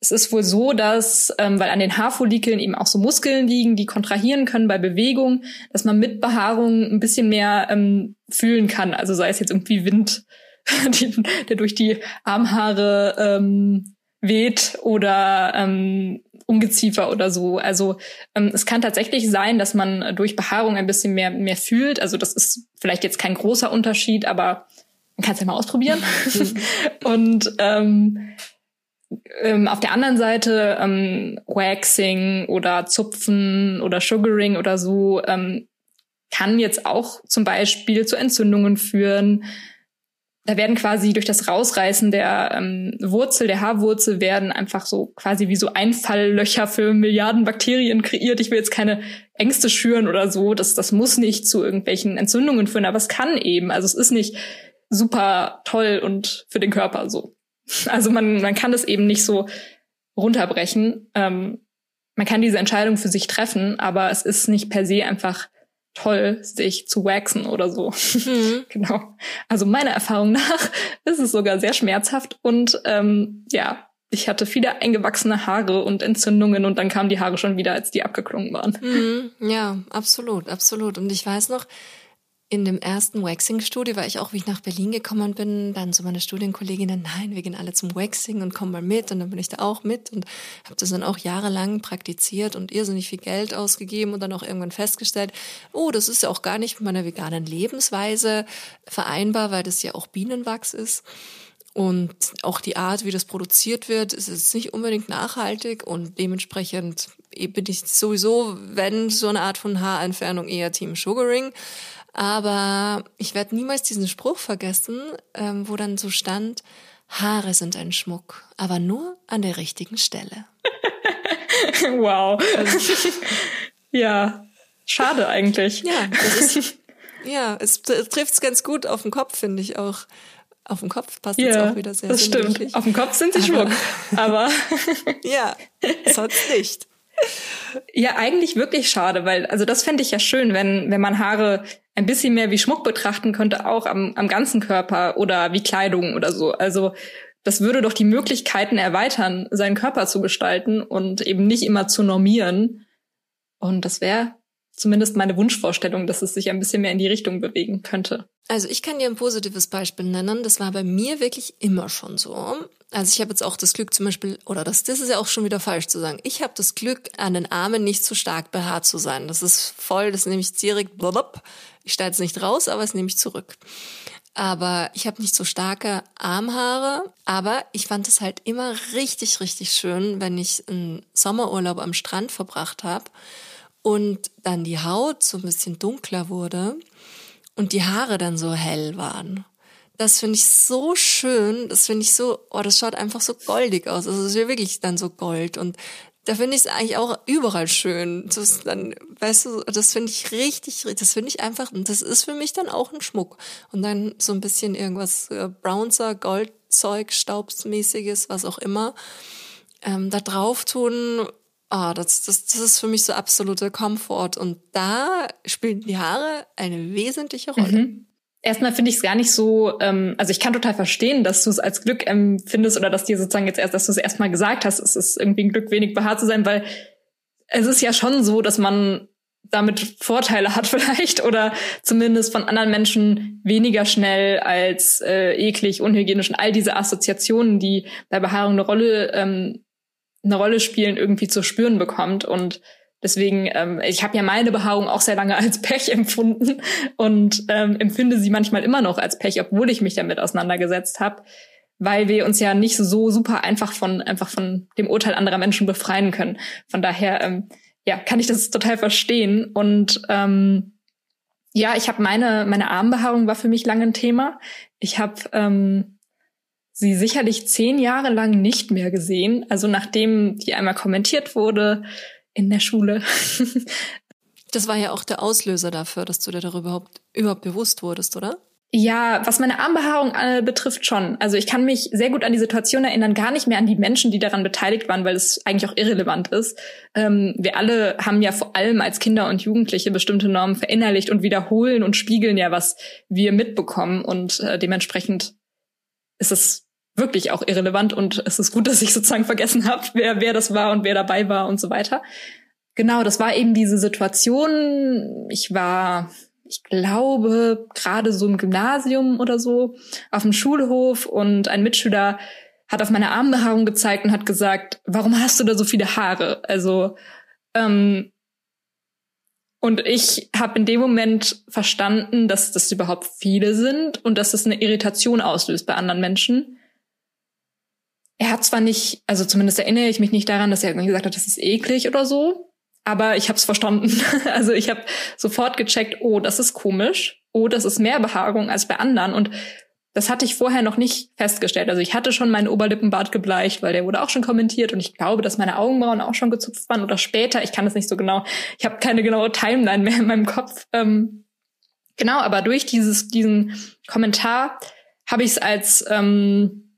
es ist wohl so, dass, ähm, weil an den Haarfollikeln eben auch so Muskeln liegen, die kontrahieren können bei Bewegung, dass man mit Behaarung ein bisschen mehr ähm, fühlen kann. Also sei es jetzt irgendwie Wind die, der durch die Armhaare ähm, weht oder ähm, Ungeziefer oder so. Also ähm, es kann tatsächlich sein, dass man durch Behaarung ein bisschen mehr mehr fühlt. Also das ist vielleicht jetzt kein großer Unterschied, aber man kann es ja mal ausprobieren. und ähm, ähm, auf der anderen Seite ähm, Waxing oder Zupfen oder Sugaring oder so ähm, kann jetzt auch zum Beispiel zu Entzündungen führen. Da werden quasi durch das Rausreißen der ähm, Wurzel, der Haarwurzel, werden einfach so quasi wie so Einfalllöcher für Milliarden Bakterien kreiert. Ich will jetzt keine Ängste schüren oder so. Das, das muss nicht zu irgendwelchen Entzündungen führen, aber es kann eben. Also es ist nicht super toll und für den Körper so. Also man, man kann das eben nicht so runterbrechen. Ähm, man kann diese Entscheidung für sich treffen, aber es ist nicht per se einfach toll, sich zu waxen oder so. Mhm. genau. Also meiner Erfahrung nach ist es sogar sehr schmerzhaft und ähm, ja, ich hatte viele eingewachsene Haare und Entzündungen und dann kamen die Haare schon wieder, als die abgeklungen waren. Mhm. Ja, absolut, absolut. Und ich weiß noch, in dem ersten Waxing-Studio war ich auch, wie ich nach Berlin gekommen bin, dann so meine Studienkolleginnen, nein, wir gehen alle zum Waxing und kommen mal mit. Und dann bin ich da auch mit und habe das dann auch jahrelang praktiziert und irrsinnig viel Geld ausgegeben und dann auch irgendwann festgestellt, oh, das ist ja auch gar nicht mit meiner veganen Lebensweise vereinbar, weil das ja auch Bienenwachs ist. Und auch die Art, wie das produziert wird, ist jetzt nicht unbedingt nachhaltig und dementsprechend bin ich sowieso, wenn so eine Art von Haarentfernung eher Team Sugaring. Aber ich werde niemals diesen Spruch vergessen, ähm, wo dann so stand, Haare sind ein Schmuck, aber nur an der richtigen Stelle. wow. Also, ja, schade eigentlich. Ja, ist, ja, es trifft es ganz gut auf den Kopf, finde ich auch. Auf dem Kopf passt ja, jetzt auch wieder sehr Das stimmt. Auf dem Kopf sind sie Schmuck, aber ja, sonst nicht. Ja, eigentlich wirklich schade, weil also das fände ich ja schön, wenn wenn man Haare ein bisschen mehr wie Schmuck betrachten könnte, auch am, am ganzen Körper oder wie Kleidung oder so. Also das würde doch die Möglichkeiten erweitern, seinen Körper zu gestalten und eben nicht immer zu normieren. Und das wäre zumindest meine Wunschvorstellung, dass es sich ein bisschen mehr in die Richtung bewegen könnte. Also ich kann dir ein positives Beispiel nennen. Das war bei mir wirklich immer schon so. Also ich habe jetzt auch das Glück zum Beispiel, oder das, das ist ja auch schon wieder falsch zu sagen. Ich habe das Glück, an den Armen nicht zu stark behaart zu sein. Das ist voll, das nehme ich direkt, blub, ich steige jetzt nicht raus, aber es nehme ich zurück. Aber ich habe nicht so starke Armhaare, aber ich fand es halt immer richtig, richtig schön, wenn ich einen Sommerurlaub am Strand verbracht habe und dann die Haut so ein bisschen dunkler wurde und die Haare dann so hell waren. Das finde ich so schön, das finde ich so, oh, das schaut einfach so goldig aus. Also es ist ja wirklich dann so Gold und da finde ich es eigentlich auch überall schön. Das dann, weißt du, das finde ich richtig, das finde ich einfach, und das ist für mich dann auch ein Schmuck. Und dann so ein bisschen irgendwas äh, Brownser, Goldzeug, Staubsmäßiges, was auch immer, ähm, da drauf tun. Ah, das, das, das ist für mich so absoluter Komfort. Und da spielen die Haare eine wesentliche Rolle. Mhm. Erstmal finde ich es gar nicht so, ähm, also ich kann total verstehen, dass du es als Glück empfindest oder dass dir sozusagen jetzt erst, dass du es erstmal gesagt hast, es ist irgendwie ein Glück, wenig behaart zu sein, weil es ist ja schon so, dass man damit Vorteile hat vielleicht oder zumindest von anderen Menschen weniger schnell als äh, eklig, unhygienisch und all diese Assoziationen, die bei Behaarung eine Rolle ähm, eine Rolle spielen, irgendwie zu spüren bekommt. Und Deswegen, ähm, ich habe ja meine Behaarung auch sehr lange als Pech empfunden und ähm, empfinde sie manchmal immer noch als Pech, obwohl ich mich damit auseinandergesetzt habe, weil wir uns ja nicht so super einfach von einfach von dem Urteil anderer Menschen befreien können. Von daher, ähm, ja, kann ich das total verstehen und ähm, ja, ich habe meine meine Armbehaarung war für mich lange ein Thema. Ich habe ähm, sie sicherlich zehn Jahre lang nicht mehr gesehen. Also nachdem die einmal kommentiert wurde, in der Schule. das war ja auch der Auslöser dafür, dass du dir darüber überhaupt, überhaupt bewusst wurdest, oder? Ja, was meine Armbehaarung äh, betrifft schon. Also ich kann mich sehr gut an die Situation erinnern, gar nicht mehr an die Menschen, die daran beteiligt waren, weil es eigentlich auch irrelevant ist. Ähm, wir alle haben ja vor allem als Kinder und Jugendliche bestimmte Normen verinnerlicht und wiederholen und spiegeln ja, was wir mitbekommen. Und äh, dementsprechend ist es wirklich auch irrelevant und es ist gut, dass ich sozusagen vergessen habe, wer, wer das war und wer dabei war und so weiter. Genau, das war eben diese Situation. Ich war ich glaube, gerade so im Gymnasium oder so, auf dem Schulhof und ein Mitschüler hat auf meine Armbehaarung gezeigt und hat gesagt, warum hast du da so viele Haare? Also, ähm, und ich habe in dem Moment verstanden, dass das überhaupt viele sind und dass das eine Irritation auslöst bei anderen Menschen. Er hat zwar nicht, also zumindest erinnere ich mich nicht daran, dass er irgendwie gesagt hat, das ist eklig oder so, aber ich habe es verstanden. also ich habe sofort gecheckt, oh, das ist komisch, oh, das ist mehr Behaarung als bei anderen und das hatte ich vorher noch nicht festgestellt. Also ich hatte schon meinen Oberlippenbart gebleicht, weil der wurde auch schon kommentiert und ich glaube, dass meine Augenbrauen auch schon gezupft waren oder später. Ich kann das nicht so genau. Ich habe keine genaue Timeline mehr in meinem Kopf. Ähm, genau, aber durch dieses diesen Kommentar habe ich es als ähm,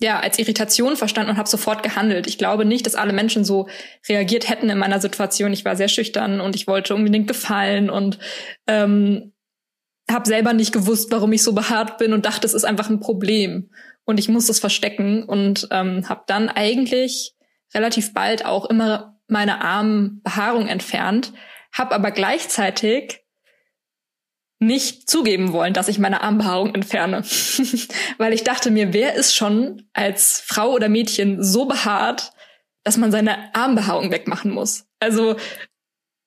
ja als Irritation verstanden und habe sofort gehandelt. Ich glaube nicht, dass alle Menschen so reagiert hätten in meiner Situation. Ich war sehr schüchtern und ich wollte unbedingt gefallen und ähm, habe selber nicht gewusst, warum ich so behaart bin und dachte, es ist einfach ein Problem und ich muss es verstecken und ähm, habe dann eigentlich relativ bald auch immer meine Armbehaarung entfernt, habe aber gleichzeitig nicht zugeben wollen, dass ich meine Armbehaarung entferne, weil ich dachte mir, wer ist schon als Frau oder Mädchen so behaart, dass man seine Armbehaarung wegmachen muss? Also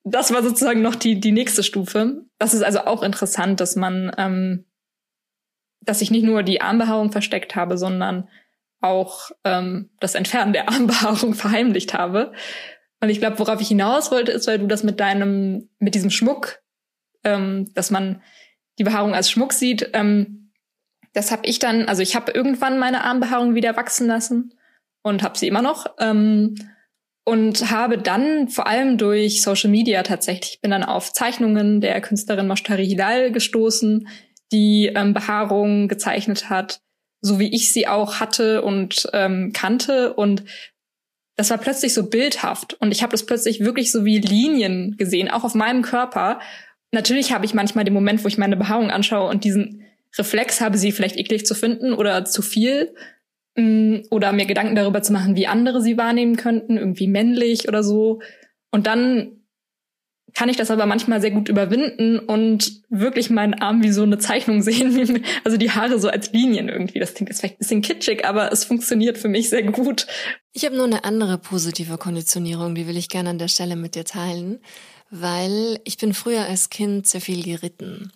das war sozusagen noch die, die nächste Stufe. Das ist also auch interessant, dass man, ähm, dass ich nicht nur die Armbehaarung versteckt habe, sondern auch ähm, das Entfernen der Armbehaarung verheimlicht habe. Und ich glaube, worauf ich hinaus wollte, ist, weil du das mit deinem, mit diesem Schmuck, ähm, dass man die Behaarung als Schmuck sieht, ähm, das habe ich dann, also ich habe irgendwann meine Armbehaarung wieder wachsen lassen und habe sie immer noch. Ähm, und habe dann vor allem durch Social Media tatsächlich, bin dann auf Zeichnungen der Künstlerin Moshtari Hilal gestoßen, die ähm, Behaarung gezeichnet hat, so wie ich sie auch hatte und ähm, kannte. Und das war plötzlich so bildhaft. Und ich habe das plötzlich wirklich so wie Linien gesehen, auch auf meinem Körper. Natürlich habe ich manchmal den Moment, wo ich meine Behaarung anschaue und diesen Reflex habe, sie vielleicht eklig zu finden oder zu viel. Mm, oder mir Gedanken darüber zu machen, wie andere sie wahrnehmen könnten, irgendwie männlich oder so. Und dann kann ich das aber manchmal sehr gut überwinden und wirklich meinen Arm wie so eine Zeichnung sehen, also die Haare so als Linien irgendwie. Das klingt jetzt vielleicht ein bisschen kitschig, aber es funktioniert für mich sehr gut. Ich habe nur eine andere positive Konditionierung, die will ich gerne an der Stelle mit dir teilen, weil ich bin früher als Kind sehr viel geritten.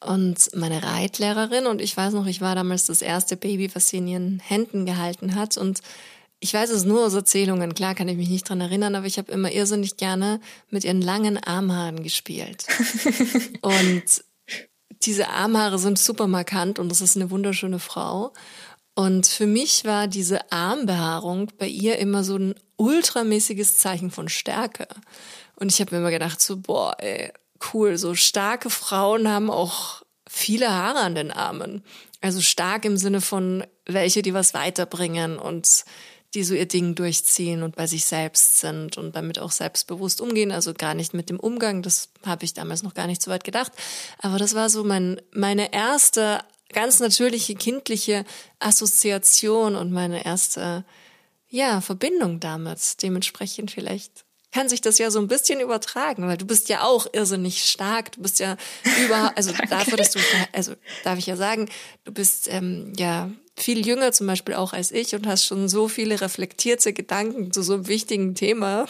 Und meine Reitlehrerin und ich weiß noch, ich war damals das erste Baby, was sie in ihren Händen gehalten hat. Und ich weiß es nur aus Erzählungen, klar kann ich mich nicht dran erinnern, aber ich habe immer irrsinnig gerne mit ihren langen Armhaaren gespielt. und diese Armhaare sind super markant und das ist eine wunderschöne Frau. Und für mich war diese Armbehaarung bei ihr immer so ein ultramäßiges Zeichen von Stärke. Und ich habe mir immer gedacht, so, boah, ey, cool. So starke Frauen haben auch viele Haare an den Armen. Also stark im Sinne von welche, die was weiterbringen und die so ihr Ding durchziehen und bei sich selbst sind und damit auch selbstbewusst umgehen. Also gar nicht mit dem Umgang, das habe ich damals noch gar nicht so weit gedacht. Aber das war so mein, meine erste ganz natürliche kindliche Assoziation und meine erste ja, Verbindung damit. Dementsprechend vielleicht kann sich das ja so ein bisschen übertragen, weil du bist ja auch irrsinnig stark. Du bist ja über, also dafür, dass du, also darf ich ja sagen, du bist ähm, ja viel jünger zum Beispiel auch als ich und hast schon so viele reflektierte Gedanken zu so einem wichtigen Thema.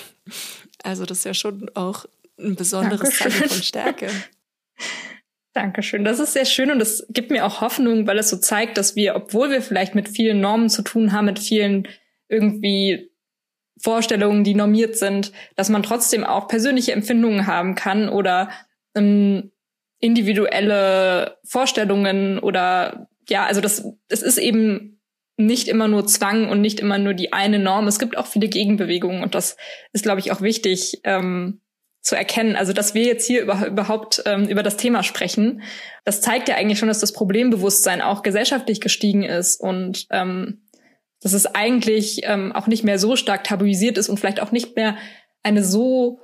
Also das ist ja schon auch ein besonderes. Zeichen von Stärke. Dankeschön. Das ist sehr schön und das gibt mir auch Hoffnung, weil es so zeigt, dass wir, obwohl wir vielleicht mit vielen Normen zu tun haben, mit vielen irgendwie Vorstellungen, die normiert sind, dass man trotzdem auch persönliche Empfindungen haben kann oder ähm, individuelle Vorstellungen oder ja, also das, es ist eben nicht immer nur Zwang und nicht immer nur die eine Norm. Es gibt auch viele Gegenbewegungen und das ist, glaube ich, auch wichtig ähm, zu erkennen. Also, dass wir jetzt hier über, überhaupt ähm, über das Thema sprechen, das zeigt ja eigentlich schon, dass das Problembewusstsein auch gesellschaftlich gestiegen ist und ähm, dass es eigentlich ähm, auch nicht mehr so stark tabuisiert ist und vielleicht auch nicht mehr eine so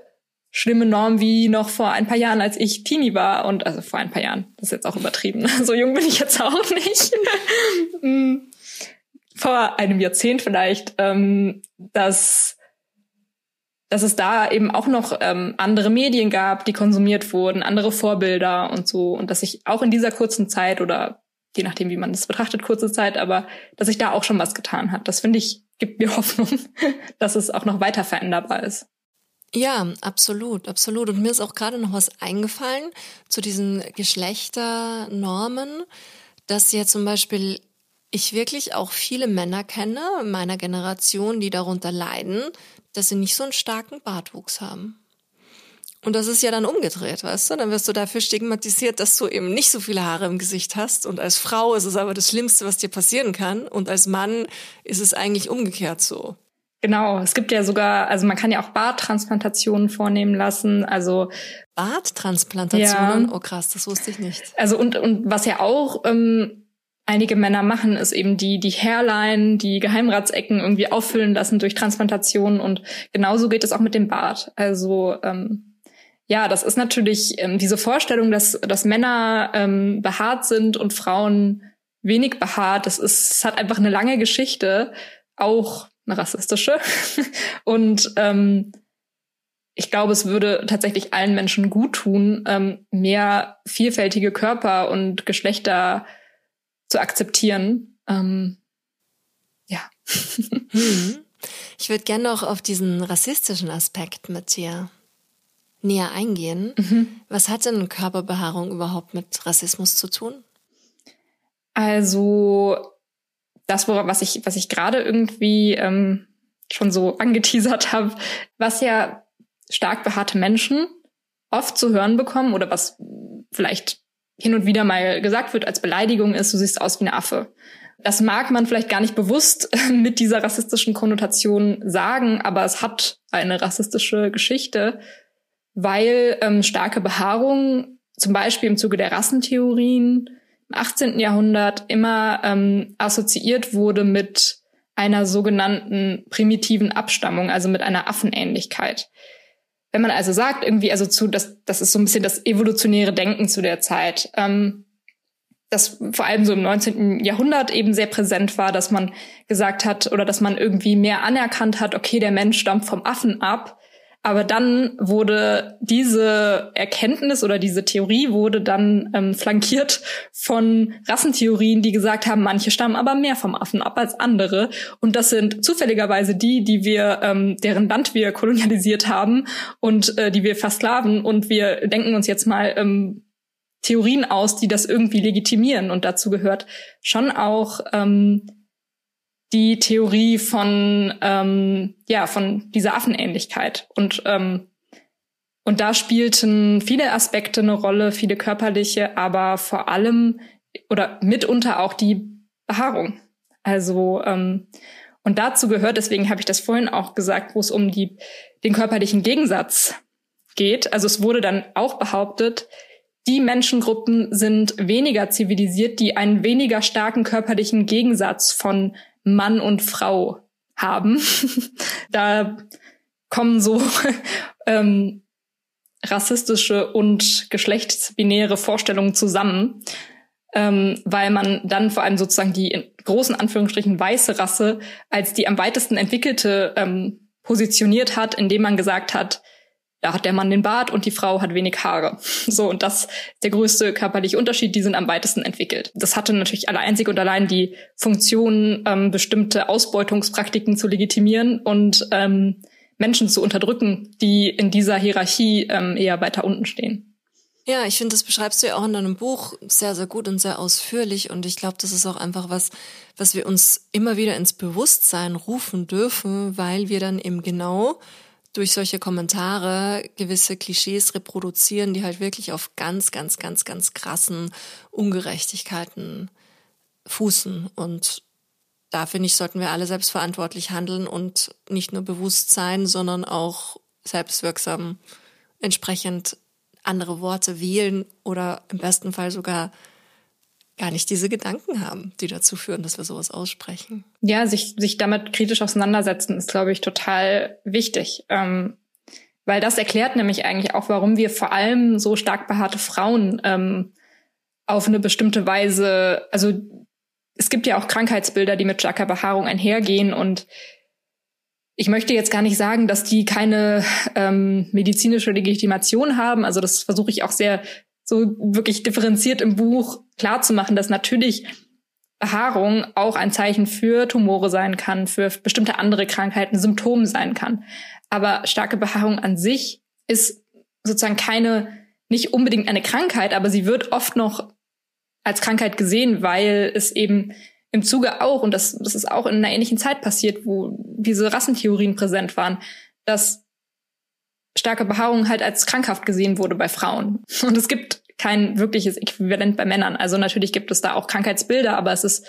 schlimme Norm wie noch vor ein paar Jahren, als ich Teenie war. Und also vor ein paar Jahren, das ist jetzt auch übertrieben. So jung bin ich jetzt auch nicht. Mm. vor einem Jahrzehnt vielleicht, ähm, dass dass es da eben auch noch ähm, andere Medien gab, die konsumiert wurden, andere Vorbilder und so. Und dass sich auch in dieser kurzen Zeit oder je nachdem, wie man das betrachtet, kurze Zeit, aber dass sich da auch schon was getan hat. Das finde ich, gibt mir Hoffnung, dass es auch noch weiter veränderbar ist. Ja, absolut, absolut. Und mir ist auch gerade noch was eingefallen zu diesen Geschlechternormen, dass ja zum Beispiel ich wirklich auch viele Männer kenne in meiner Generation, die darunter leiden, dass sie nicht so einen starken Bartwuchs haben. Und das ist ja dann umgedreht, weißt du? Dann wirst du dafür stigmatisiert, dass du eben nicht so viele Haare im Gesicht hast. Und als Frau ist es aber das Schlimmste, was dir passieren kann. Und als Mann ist es eigentlich umgekehrt so. Genau, es gibt ja sogar, also man kann ja auch Barttransplantationen vornehmen lassen. Also Barttransplantationen? Ja. Oh krass, das wusste ich nicht. Also und und was ja auch ähm, einige Männer machen, ist eben die, die Hairline, die Geheimratsecken irgendwie auffüllen lassen durch Transplantation und genauso geht es auch mit dem Bart. Also ähm, ja, das ist natürlich ähm, diese Vorstellung, dass, dass Männer ähm, behaart sind und Frauen wenig behaart. Das ist, es hat einfach eine lange Geschichte, auch eine rassistische. und ähm, ich glaube, es würde tatsächlich allen Menschen gut tun, ähm, mehr vielfältige Körper und Geschlechter zu akzeptieren. Ähm, ja. Hm. Ich würde gerne noch auf diesen rassistischen Aspekt mit dir näher eingehen. Mhm. Was hat denn Körperbehaarung überhaupt mit Rassismus zu tun? Also das, was ich, was ich gerade irgendwie ähm, schon so angeteasert habe, was ja stark behaarte Menschen oft zu hören bekommen oder was vielleicht hin und wieder mal gesagt wird als Beleidigung ist, du siehst aus wie ein Affe. Das mag man vielleicht gar nicht bewusst mit dieser rassistischen Konnotation sagen, aber es hat eine rassistische Geschichte, weil ähm, starke Behaarung zum Beispiel im Zuge der Rassentheorien im 18. Jahrhundert immer ähm, assoziiert wurde mit einer sogenannten primitiven Abstammung, also mit einer Affenähnlichkeit. Wenn man also sagt, irgendwie, also zu, das, das ist so ein bisschen das evolutionäre Denken zu der Zeit, ähm, das vor allem so im 19. Jahrhundert eben sehr präsent war, dass man gesagt hat oder dass man irgendwie mehr anerkannt hat, okay, der Mensch stammt vom Affen ab, aber dann wurde diese Erkenntnis oder diese Theorie wurde dann ähm, flankiert von Rassentheorien, die gesagt haben, manche stammen aber mehr vom Affen ab als andere. Und das sind zufälligerweise die, die wir, ähm, deren Land wir kolonialisiert haben und äh, die wir versklaven. Und wir denken uns jetzt mal ähm, Theorien aus, die das irgendwie legitimieren. Und dazu gehört schon auch ähm, die Theorie von ähm, ja von dieser Affenähnlichkeit und ähm, und da spielten viele Aspekte eine Rolle, viele körperliche, aber vor allem oder mitunter auch die Behaarung. Also ähm, und dazu gehört, deswegen habe ich das vorhin auch gesagt, wo es um die den körperlichen Gegensatz geht. Also es wurde dann auch behauptet, die Menschengruppen sind weniger zivilisiert, die einen weniger starken körperlichen Gegensatz von Mann und Frau haben. da kommen so ähm, rassistische und geschlechtsbinäre Vorstellungen zusammen, ähm, weil man dann vor allem sozusagen die in großen Anführungsstrichen weiße Rasse als die am weitesten entwickelte ähm, positioniert hat, indem man gesagt hat, da hat der Mann den Bart und die Frau hat wenig Haare. So, und das ist der größte körperliche Unterschied, die sind am weitesten entwickelt. Das hatte natürlich alle einzig und allein die Funktion, ähm, bestimmte Ausbeutungspraktiken zu legitimieren und ähm, Menschen zu unterdrücken, die in dieser Hierarchie ähm, eher weiter unten stehen. Ja, ich finde, das beschreibst du ja auch in deinem Buch sehr, sehr gut und sehr ausführlich. Und ich glaube, das ist auch einfach was, was wir uns immer wieder ins Bewusstsein rufen dürfen, weil wir dann eben genau durch solche Kommentare gewisse Klischees reproduzieren, die halt wirklich auf ganz, ganz, ganz, ganz krassen Ungerechtigkeiten fußen. Und da finde ich, sollten wir alle selbstverantwortlich handeln und nicht nur bewusst sein, sondern auch selbstwirksam entsprechend andere Worte wählen oder im besten Fall sogar gar nicht diese Gedanken haben, die dazu führen, dass wir sowas aussprechen. Ja, sich, sich damit kritisch auseinandersetzen ist, glaube ich, total wichtig. Ähm, weil das erklärt nämlich eigentlich auch, warum wir vor allem so stark behaarte Frauen ähm, auf eine bestimmte Weise, also es gibt ja auch Krankheitsbilder, die mit starker Behaarung einhergehen und ich möchte jetzt gar nicht sagen, dass die keine ähm, medizinische Legitimation haben. Also das versuche ich auch sehr so wirklich differenziert im Buch klar zu machen, dass natürlich Behaarung auch ein Zeichen für Tumore sein kann, für bestimmte andere Krankheiten, Symptome sein kann. Aber starke Behaarung an sich ist sozusagen keine, nicht unbedingt eine Krankheit, aber sie wird oft noch als Krankheit gesehen, weil es eben im Zuge auch, und das, das ist auch in einer ähnlichen Zeit passiert, wo diese Rassentheorien präsent waren, dass starke Behaarung halt als krankhaft gesehen wurde bei Frauen. Und es gibt kein wirkliches Äquivalent bei Männern. Also natürlich gibt es da auch Krankheitsbilder, aber es ist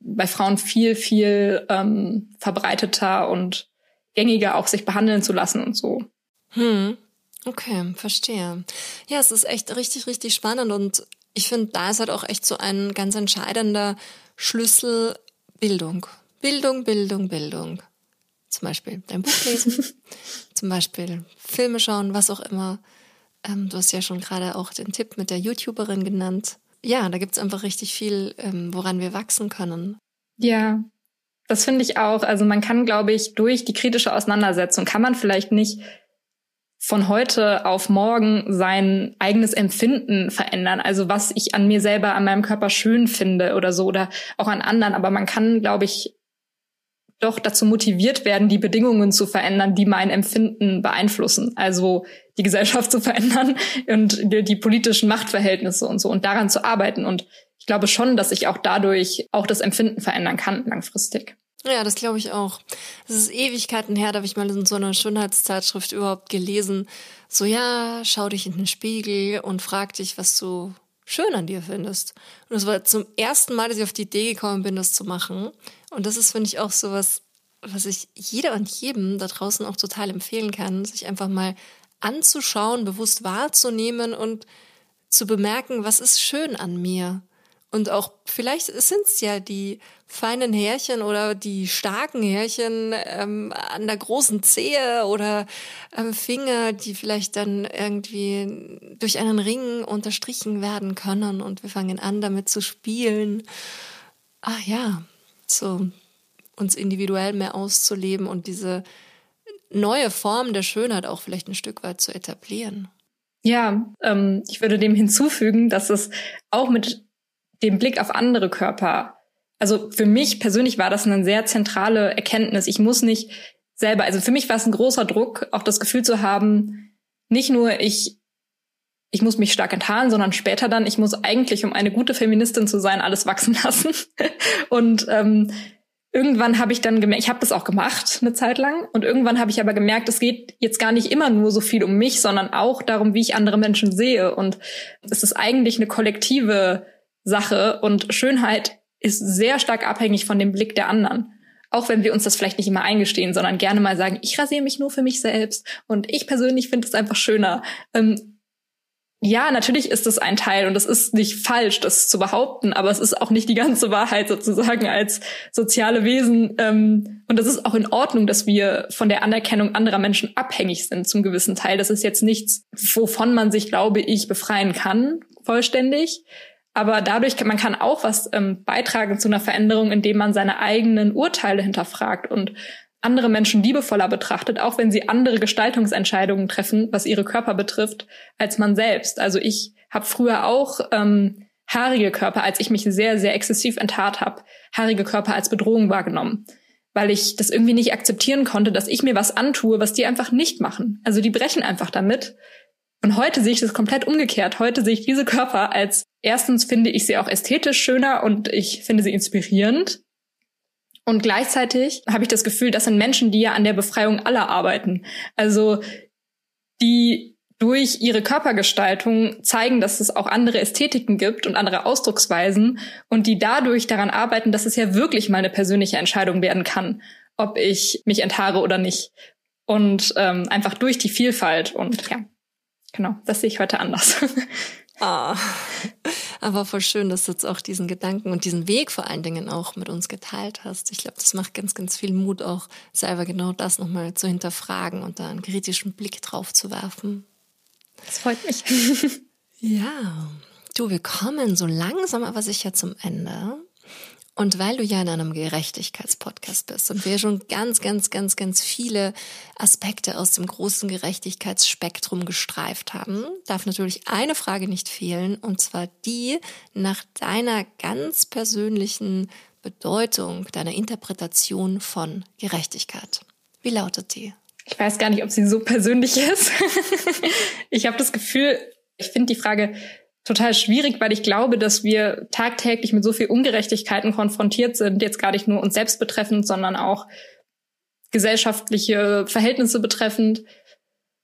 bei Frauen viel, viel ähm, verbreiteter und gängiger, auch sich behandeln zu lassen und so. Hm. Okay, verstehe. Ja, es ist echt richtig, richtig spannend und ich finde, da ist halt auch echt so ein ganz entscheidender Schlüssel Bildung. Bildung, Bildung, Bildung. Zum Beispiel dein Buch lesen, zum Beispiel Filme schauen, was auch immer. Ähm, du hast ja schon gerade auch den Tipp mit der YouTuberin genannt. Ja, da gibt's einfach richtig viel, ähm, woran wir wachsen können. Ja, das finde ich auch. Also man kann, glaube ich, durch die kritische Auseinandersetzung kann man vielleicht nicht von heute auf morgen sein eigenes Empfinden verändern. Also was ich an mir selber, an meinem Körper schön finde oder so oder auch an anderen. Aber man kann, glaube ich, doch dazu motiviert werden, die Bedingungen zu verändern, die mein Empfinden beeinflussen. Also die Gesellschaft zu verändern und die, die politischen Machtverhältnisse und so und daran zu arbeiten. Und ich glaube schon, dass ich auch dadurch auch das Empfinden verändern kann langfristig. Ja, das glaube ich auch. Es ist Ewigkeiten her, da habe ich mal in so einer Schönheitszeitschrift überhaupt gelesen. So, ja, schau dich in den Spiegel und frag dich, was du schön an dir findest. Und es war zum ersten Mal, dass ich auf die Idee gekommen bin, das zu machen. Und das ist, finde ich, auch so was, was ich jeder und jedem da draußen auch total empfehlen kann, sich einfach mal anzuschauen, bewusst wahrzunehmen und zu bemerken, was ist schön an mir. Und auch vielleicht sind es ja die feinen Härchen oder die starken Härchen ähm, an der großen Zehe oder am Finger, die vielleicht dann irgendwie durch einen Ring unterstrichen werden können und wir fangen an, damit zu spielen. Ah ja, so uns individuell mehr auszuleben und diese neue Form der Schönheit auch vielleicht ein Stück weit zu etablieren. Ja, ähm, ich würde dem hinzufügen, dass es auch mit dem Blick auf andere Körper. Also für mich persönlich war das eine sehr zentrale Erkenntnis. Ich muss nicht selber, also für mich war es ein großer Druck, auch das Gefühl zu haben, nicht nur ich, ich muss mich stark enthaaren, sondern später dann, ich muss eigentlich, um eine gute Feministin zu sein, alles wachsen lassen. Und ähm, irgendwann habe ich dann gemerkt, ich habe das auch gemacht eine Zeit lang und irgendwann habe ich aber gemerkt, es geht jetzt gar nicht immer nur so viel um mich, sondern auch darum, wie ich andere Menschen sehe und es ist eigentlich eine kollektive Sache und Schönheit ist sehr stark abhängig von dem Blick der anderen. Auch wenn wir uns das vielleicht nicht immer eingestehen, sondern gerne mal sagen, ich rasiere mich nur für mich selbst und ich persönlich finde es einfach schöner. Ähm, ja, natürlich ist es ein Teil und es ist nicht falsch, das zu behaupten, aber es ist auch nicht die ganze Wahrheit sozusagen als soziale Wesen. Ähm, und es ist auch in Ordnung, dass wir von der Anerkennung anderer Menschen abhängig sind zum gewissen Teil. Das ist jetzt nichts, wovon man sich, glaube ich, befreien kann, vollständig. Aber dadurch kann man kann auch was ähm, beitragen zu einer Veränderung, indem man seine eigenen Urteile hinterfragt und andere Menschen liebevoller betrachtet, auch wenn sie andere Gestaltungsentscheidungen treffen, was ihre Körper betrifft, als man selbst. Also ich habe früher auch ähm, haarige Körper, als ich mich sehr, sehr exzessiv enthaart habe, haarige Körper als Bedrohung wahrgenommen, weil ich das irgendwie nicht akzeptieren konnte, dass ich mir was antue, was die einfach nicht machen. Also die brechen einfach damit. Und heute sehe ich das komplett umgekehrt. Heute sehe ich diese Körper als erstens finde ich sie auch ästhetisch schöner und ich finde sie inspirierend. Und gleichzeitig habe ich das Gefühl, das sind Menschen, die ja an der Befreiung aller arbeiten. Also die durch ihre Körpergestaltung zeigen, dass es auch andere Ästhetiken gibt und andere Ausdrucksweisen und die dadurch daran arbeiten, dass es ja wirklich mal eine persönliche Entscheidung werden kann, ob ich mich enthaare oder nicht. Und ähm, einfach durch die Vielfalt. Und ja, genau, das sehe ich heute anders. Ah, aber voll schön, dass du jetzt auch diesen Gedanken und diesen Weg vor allen Dingen auch mit uns geteilt hast. Ich glaube, das macht ganz, ganz viel Mut, auch selber genau das nochmal zu hinterfragen und da einen kritischen Blick drauf zu werfen. Das freut mich. ja, du, wir kommen so langsam aber sicher zum Ende. Und weil du ja in einem Gerechtigkeitspodcast bist und wir schon ganz, ganz, ganz, ganz viele Aspekte aus dem großen Gerechtigkeitsspektrum gestreift haben, darf natürlich eine Frage nicht fehlen, und zwar die nach deiner ganz persönlichen Bedeutung, deiner Interpretation von Gerechtigkeit. Wie lautet die? Ich weiß gar nicht, ob sie so persönlich ist. ich habe das Gefühl, ich finde die Frage total schwierig, weil ich glaube, dass wir tagtäglich mit so viel Ungerechtigkeiten konfrontiert sind, jetzt gar nicht nur uns selbst betreffend, sondern auch gesellschaftliche Verhältnisse betreffend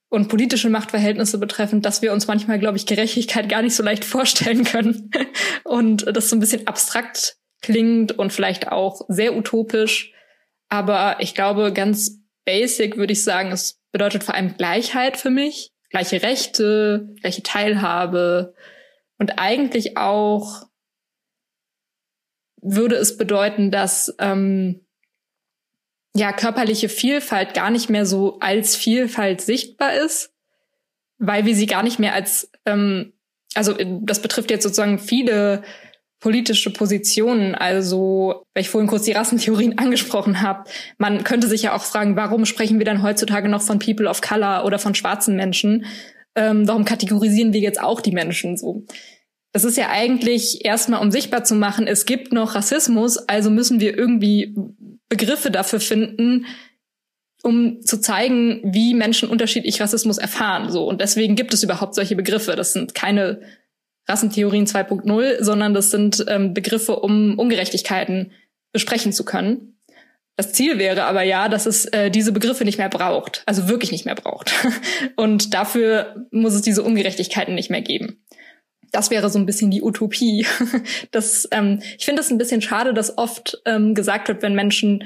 und politische Machtverhältnisse betreffend, dass wir uns manchmal, glaube ich, Gerechtigkeit gar nicht so leicht vorstellen können und das so ein bisschen abstrakt klingt und vielleicht auch sehr utopisch. Aber ich glaube, ganz basic würde ich sagen, es bedeutet vor allem Gleichheit für mich, gleiche Rechte, gleiche Teilhabe, und eigentlich auch würde es bedeuten, dass ähm, ja körperliche Vielfalt gar nicht mehr so als Vielfalt sichtbar ist, weil wir sie gar nicht mehr als ähm, also das betrifft jetzt sozusagen viele politische Positionen. Also, weil ich vorhin kurz die Rassentheorien angesprochen habe, man könnte sich ja auch fragen, warum sprechen wir dann heutzutage noch von People of Color oder von schwarzen Menschen? Ähm, warum kategorisieren wir jetzt auch die Menschen so? Das ist ja eigentlich erstmal, um sichtbar zu machen, es gibt noch Rassismus, also müssen wir irgendwie Begriffe dafür finden, um zu zeigen, wie Menschen unterschiedlich Rassismus erfahren. So und deswegen gibt es überhaupt solche Begriffe. Das sind keine Rassentheorien 2.0, sondern das sind ähm, Begriffe, um Ungerechtigkeiten besprechen zu können. Das Ziel wäre aber ja, dass es äh, diese Begriffe nicht mehr braucht, also wirklich nicht mehr braucht. Und dafür muss es diese Ungerechtigkeiten nicht mehr geben. Das wäre so ein bisschen die Utopie. Das, ähm, ich finde es ein bisschen schade, dass oft ähm, gesagt wird, wenn Menschen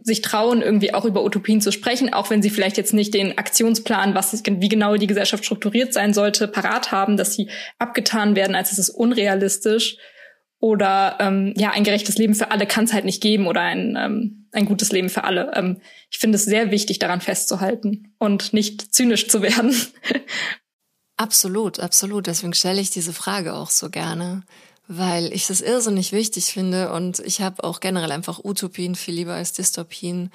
sich trauen, irgendwie auch über Utopien zu sprechen, auch wenn sie vielleicht jetzt nicht den Aktionsplan, was wie genau die Gesellschaft strukturiert sein sollte, parat haben, dass sie abgetan werden, als es ist unrealistisch oder ähm, ja, ein gerechtes Leben für alle kann es halt nicht geben oder ein, ähm, ein gutes Leben für alle. Ähm, ich finde es sehr wichtig, daran festzuhalten und nicht zynisch zu werden. absolut, absolut. Deswegen stelle ich diese Frage auch so gerne, weil ich das irrsinnig wichtig finde und ich habe auch generell einfach Utopien viel lieber als Dystopien.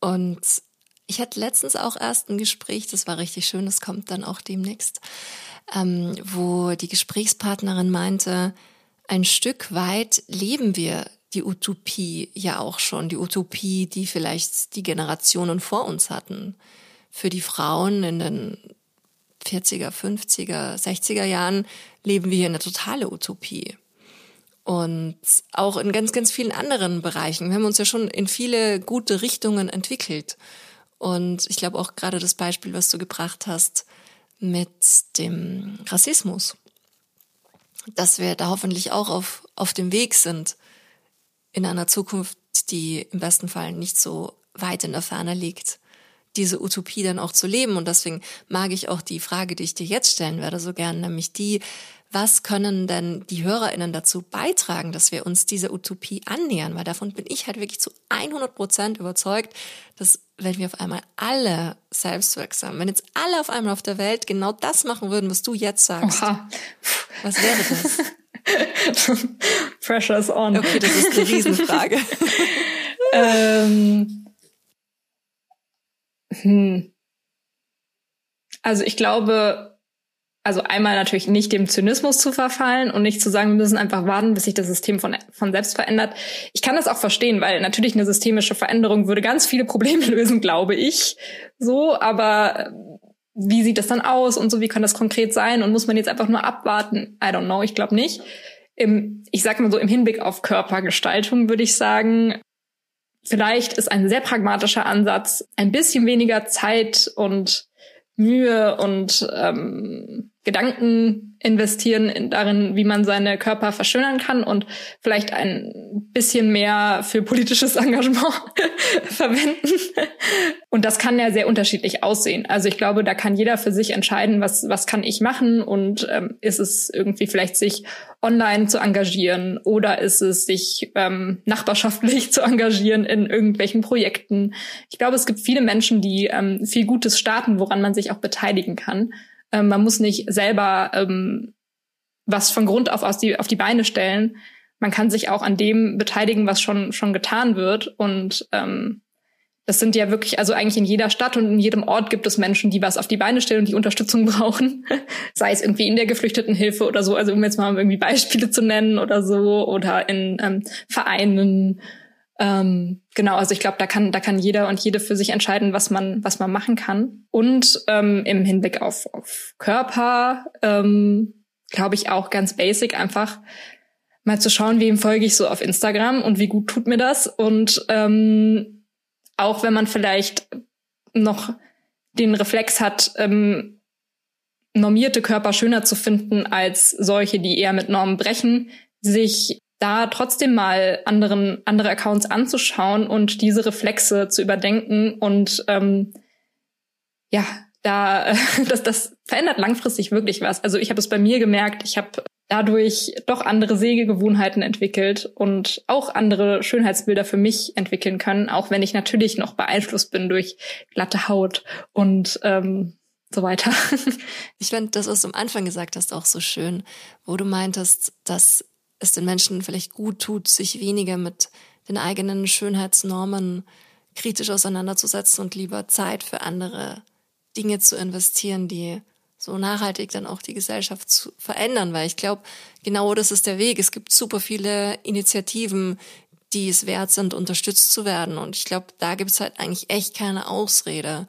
Und ich hatte letztens auch erst ein Gespräch, das war richtig schön, das kommt dann auch demnächst, ähm, wo die Gesprächspartnerin meinte, ein Stück weit leben wir die Utopie ja auch schon, die Utopie, die vielleicht die Generationen vor uns hatten. Für die Frauen in den 40er, 50er, 60er Jahren leben wir hier eine totale Utopie. Und auch in ganz, ganz vielen anderen Bereichen. Wir haben uns ja schon in viele gute Richtungen entwickelt. Und ich glaube auch gerade das Beispiel, was du gebracht hast mit dem Rassismus dass wir da hoffentlich auch auf, auf dem Weg sind in einer Zukunft, die im besten Fall nicht so weit in der Ferne liegt, diese Utopie dann auch zu leben. Und deswegen mag ich auch die Frage, die ich dir jetzt stellen werde, so gern, nämlich die, was können denn die HörerInnen dazu beitragen, dass wir uns dieser Utopie annähern? Weil davon bin ich halt wirklich zu 100 Prozent überzeugt, dass wenn wir auf einmal alle selbstwirksam, wenn jetzt alle auf einmal auf der Welt genau das machen würden, was du jetzt sagst, Oha. was wäre das? Pressure's on. Okay, das ist eine Riesenfrage. ähm, hm. Also ich glaube, also einmal natürlich nicht dem Zynismus zu verfallen und nicht zu sagen, wir müssen einfach warten, bis sich das System von, von selbst verändert. Ich kann das auch verstehen, weil natürlich eine systemische Veränderung würde ganz viele Probleme lösen, glaube ich. So, aber äh, wie sieht das dann aus und so, wie kann das konkret sein und muss man jetzt einfach nur abwarten? I don't know, ich glaube nicht. Im, ich sag mal so, im Hinblick auf Körpergestaltung würde ich sagen, vielleicht ist ein sehr pragmatischer Ansatz, ein bisschen weniger Zeit und Mühe und ähm, Gedanken investieren in, darin, wie man seine Körper verschönern kann und vielleicht ein bisschen mehr für politisches Engagement verwenden. Und das kann ja sehr unterschiedlich aussehen. Also ich glaube, da kann jeder für sich entscheiden, was, was kann ich machen und ähm, ist es irgendwie vielleicht sich online zu engagieren oder ist es sich ähm, nachbarschaftlich zu engagieren in irgendwelchen Projekten. Ich glaube, es gibt viele Menschen, die ähm, viel Gutes starten, woran man sich auch beteiligen kann. Ähm, man muss nicht selber ähm, was von Grund auf aus die, auf die Beine stellen, man kann sich auch an dem beteiligen, was schon schon getan wird und ähm, das sind ja wirklich, also eigentlich in jeder Stadt und in jedem Ort gibt es Menschen, die was auf die Beine stellen und die Unterstützung brauchen. Sei es irgendwie in der Geflüchtetenhilfe oder so, also um jetzt mal irgendwie Beispiele zu nennen oder so, oder in ähm, Vereinen. Ähm, genau, also ich glaube, da kann, da kann jeder und jede für sich entscheiden, was man, was man machen kann. Und ähm, im Hinblick auf, auf Körper, ähm, glaube ich auch ganz basic einfach mal zu schauen, wem folge ich so auf Instagram und wie gut tut mir das und ähm, auch wenn man vielleicht noch den Reflex hat, ähm, normierte Körper schöner zu finden als solche, die eher mit Normen brechen, sich da trotzdem mal anderen andere Accounts anzuschauen und diese Reflexe zu überdenken und ähm, ja, da das das verändert langfristig wirklich was. Also ich habe es bei mir gemerkt, ich habe dadurch doch andere Sägegewohnheiten entwickelt und auch andere Schönheitsbilder für mich entwickeln können, auch wenn ich natürlich noch beeinflusst bin durch glatte Haut und ähm, so weiter. Ich fand das, was du am Anfang gesagt hast, auch so schön, wo du meintest, dass es den Menschen vielleicht gut tut, sich weniger mit den eigenen Schönheitsnormen kritisch auseinanderzusetzen und lieber Zeit für andere Dinge zu investieren, die so nachhaltig dann auch die Gesellschaft zu verändern, weil ich glaube, genau das ist der Weg. Es gibt super viele Initiativen, die es wert sind, unterstützt zu werden. Und ich glaube, da gibt es halt eigentlich echt keine Ausrede.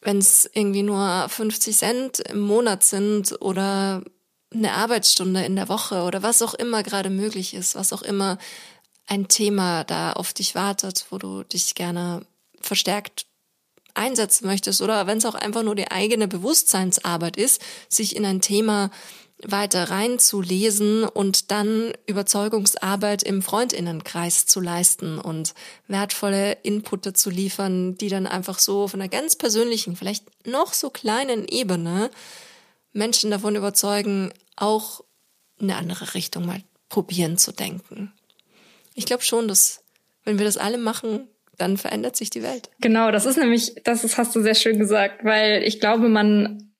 Wenn es irgendwie nur 50 Cent im Monat sind oder eine Arbeitsstunde in der Woche oder was auch immer gerade möglich ist, was auch immer ein Thema da auf dich wartet, wo du dich gerne verstärkt einsetzen möchtest oder wenn es auch einfach nur die eigene Bewusstseinsarbeit ist, sich in ein Thema weiter reinzulesen und dann Überzeugungsarbeit im Freundinnenkreis zu leisten und wertvolle Inputte zu liefern, die dann einfach so von einer ganz persönlichen, vielleicht noch so kleinen Ebene Menschen davon überzeugen, auch eine andere Richtung mal probieren zu denken. Ich glaube schon, dass wenn wir das alle machen, dann verändert sich die Welt. Genau, das ist nämlich, das ist, hast du sehr schön gesagt, weil ich glaube, man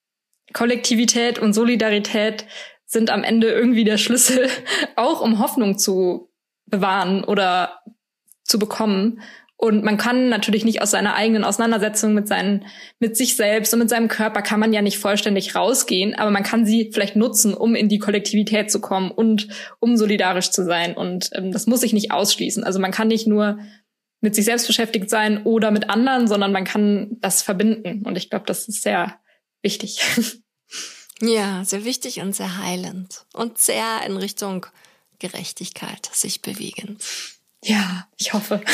Kollektivität und Solidarität sind am Ende irgendwie der Schlüssel, auch um Hoffnung zu bewahren oder zu bekommen. Und man kann natürlich nicht aus seiner eigenen Auseinandersetzung mit seinen, mit sich selbst und mit seinem Körper kann man ja nicht vollständig rausgehen, aber man kann sie vielleicht nutzen, um in die Kollektivität zu kommen und um solidarisch zu sein. Und ähm, das muss sich nicht ausschließen. Also man kann nicht nur mit sich selbst beschäftigt sein oder mit anderen, sondern man kann das verbinden. Und ich glaube, das ist sehr wichtig. Ja, sehr wichtig und sehr heilend und sehr in Richtung Gerechtigkeit sich bewegend. Ja, ich hoffe.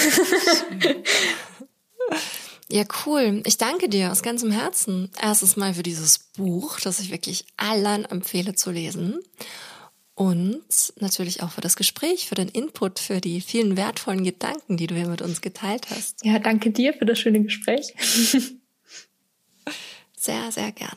Ja, cool. Ich danke dir aus ganzem Herzen. Erstes Mal für dieses Buch, das ich wirklich allen empfehle zu lesen. Und natürlich auch für das Gespräch, für den Input, für die vielen wertvollen Gedanken, die du hier mit uns geteilt hast. Ja, danke dir für das schöne Gespräch. sehr, sehr gern.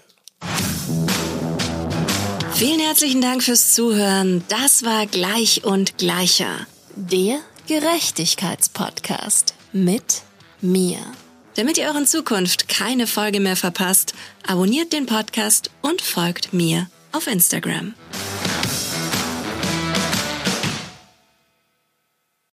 Vielen herzlichen Dank fürs Zuhören. Das war Gleich und Gleicher. Der Gerechtigkeitspodcast mit mir. Damit ihr euren Zukunft keine Folge mehr verpasst, abonniert den Podcast und folgt mir auf Instagram.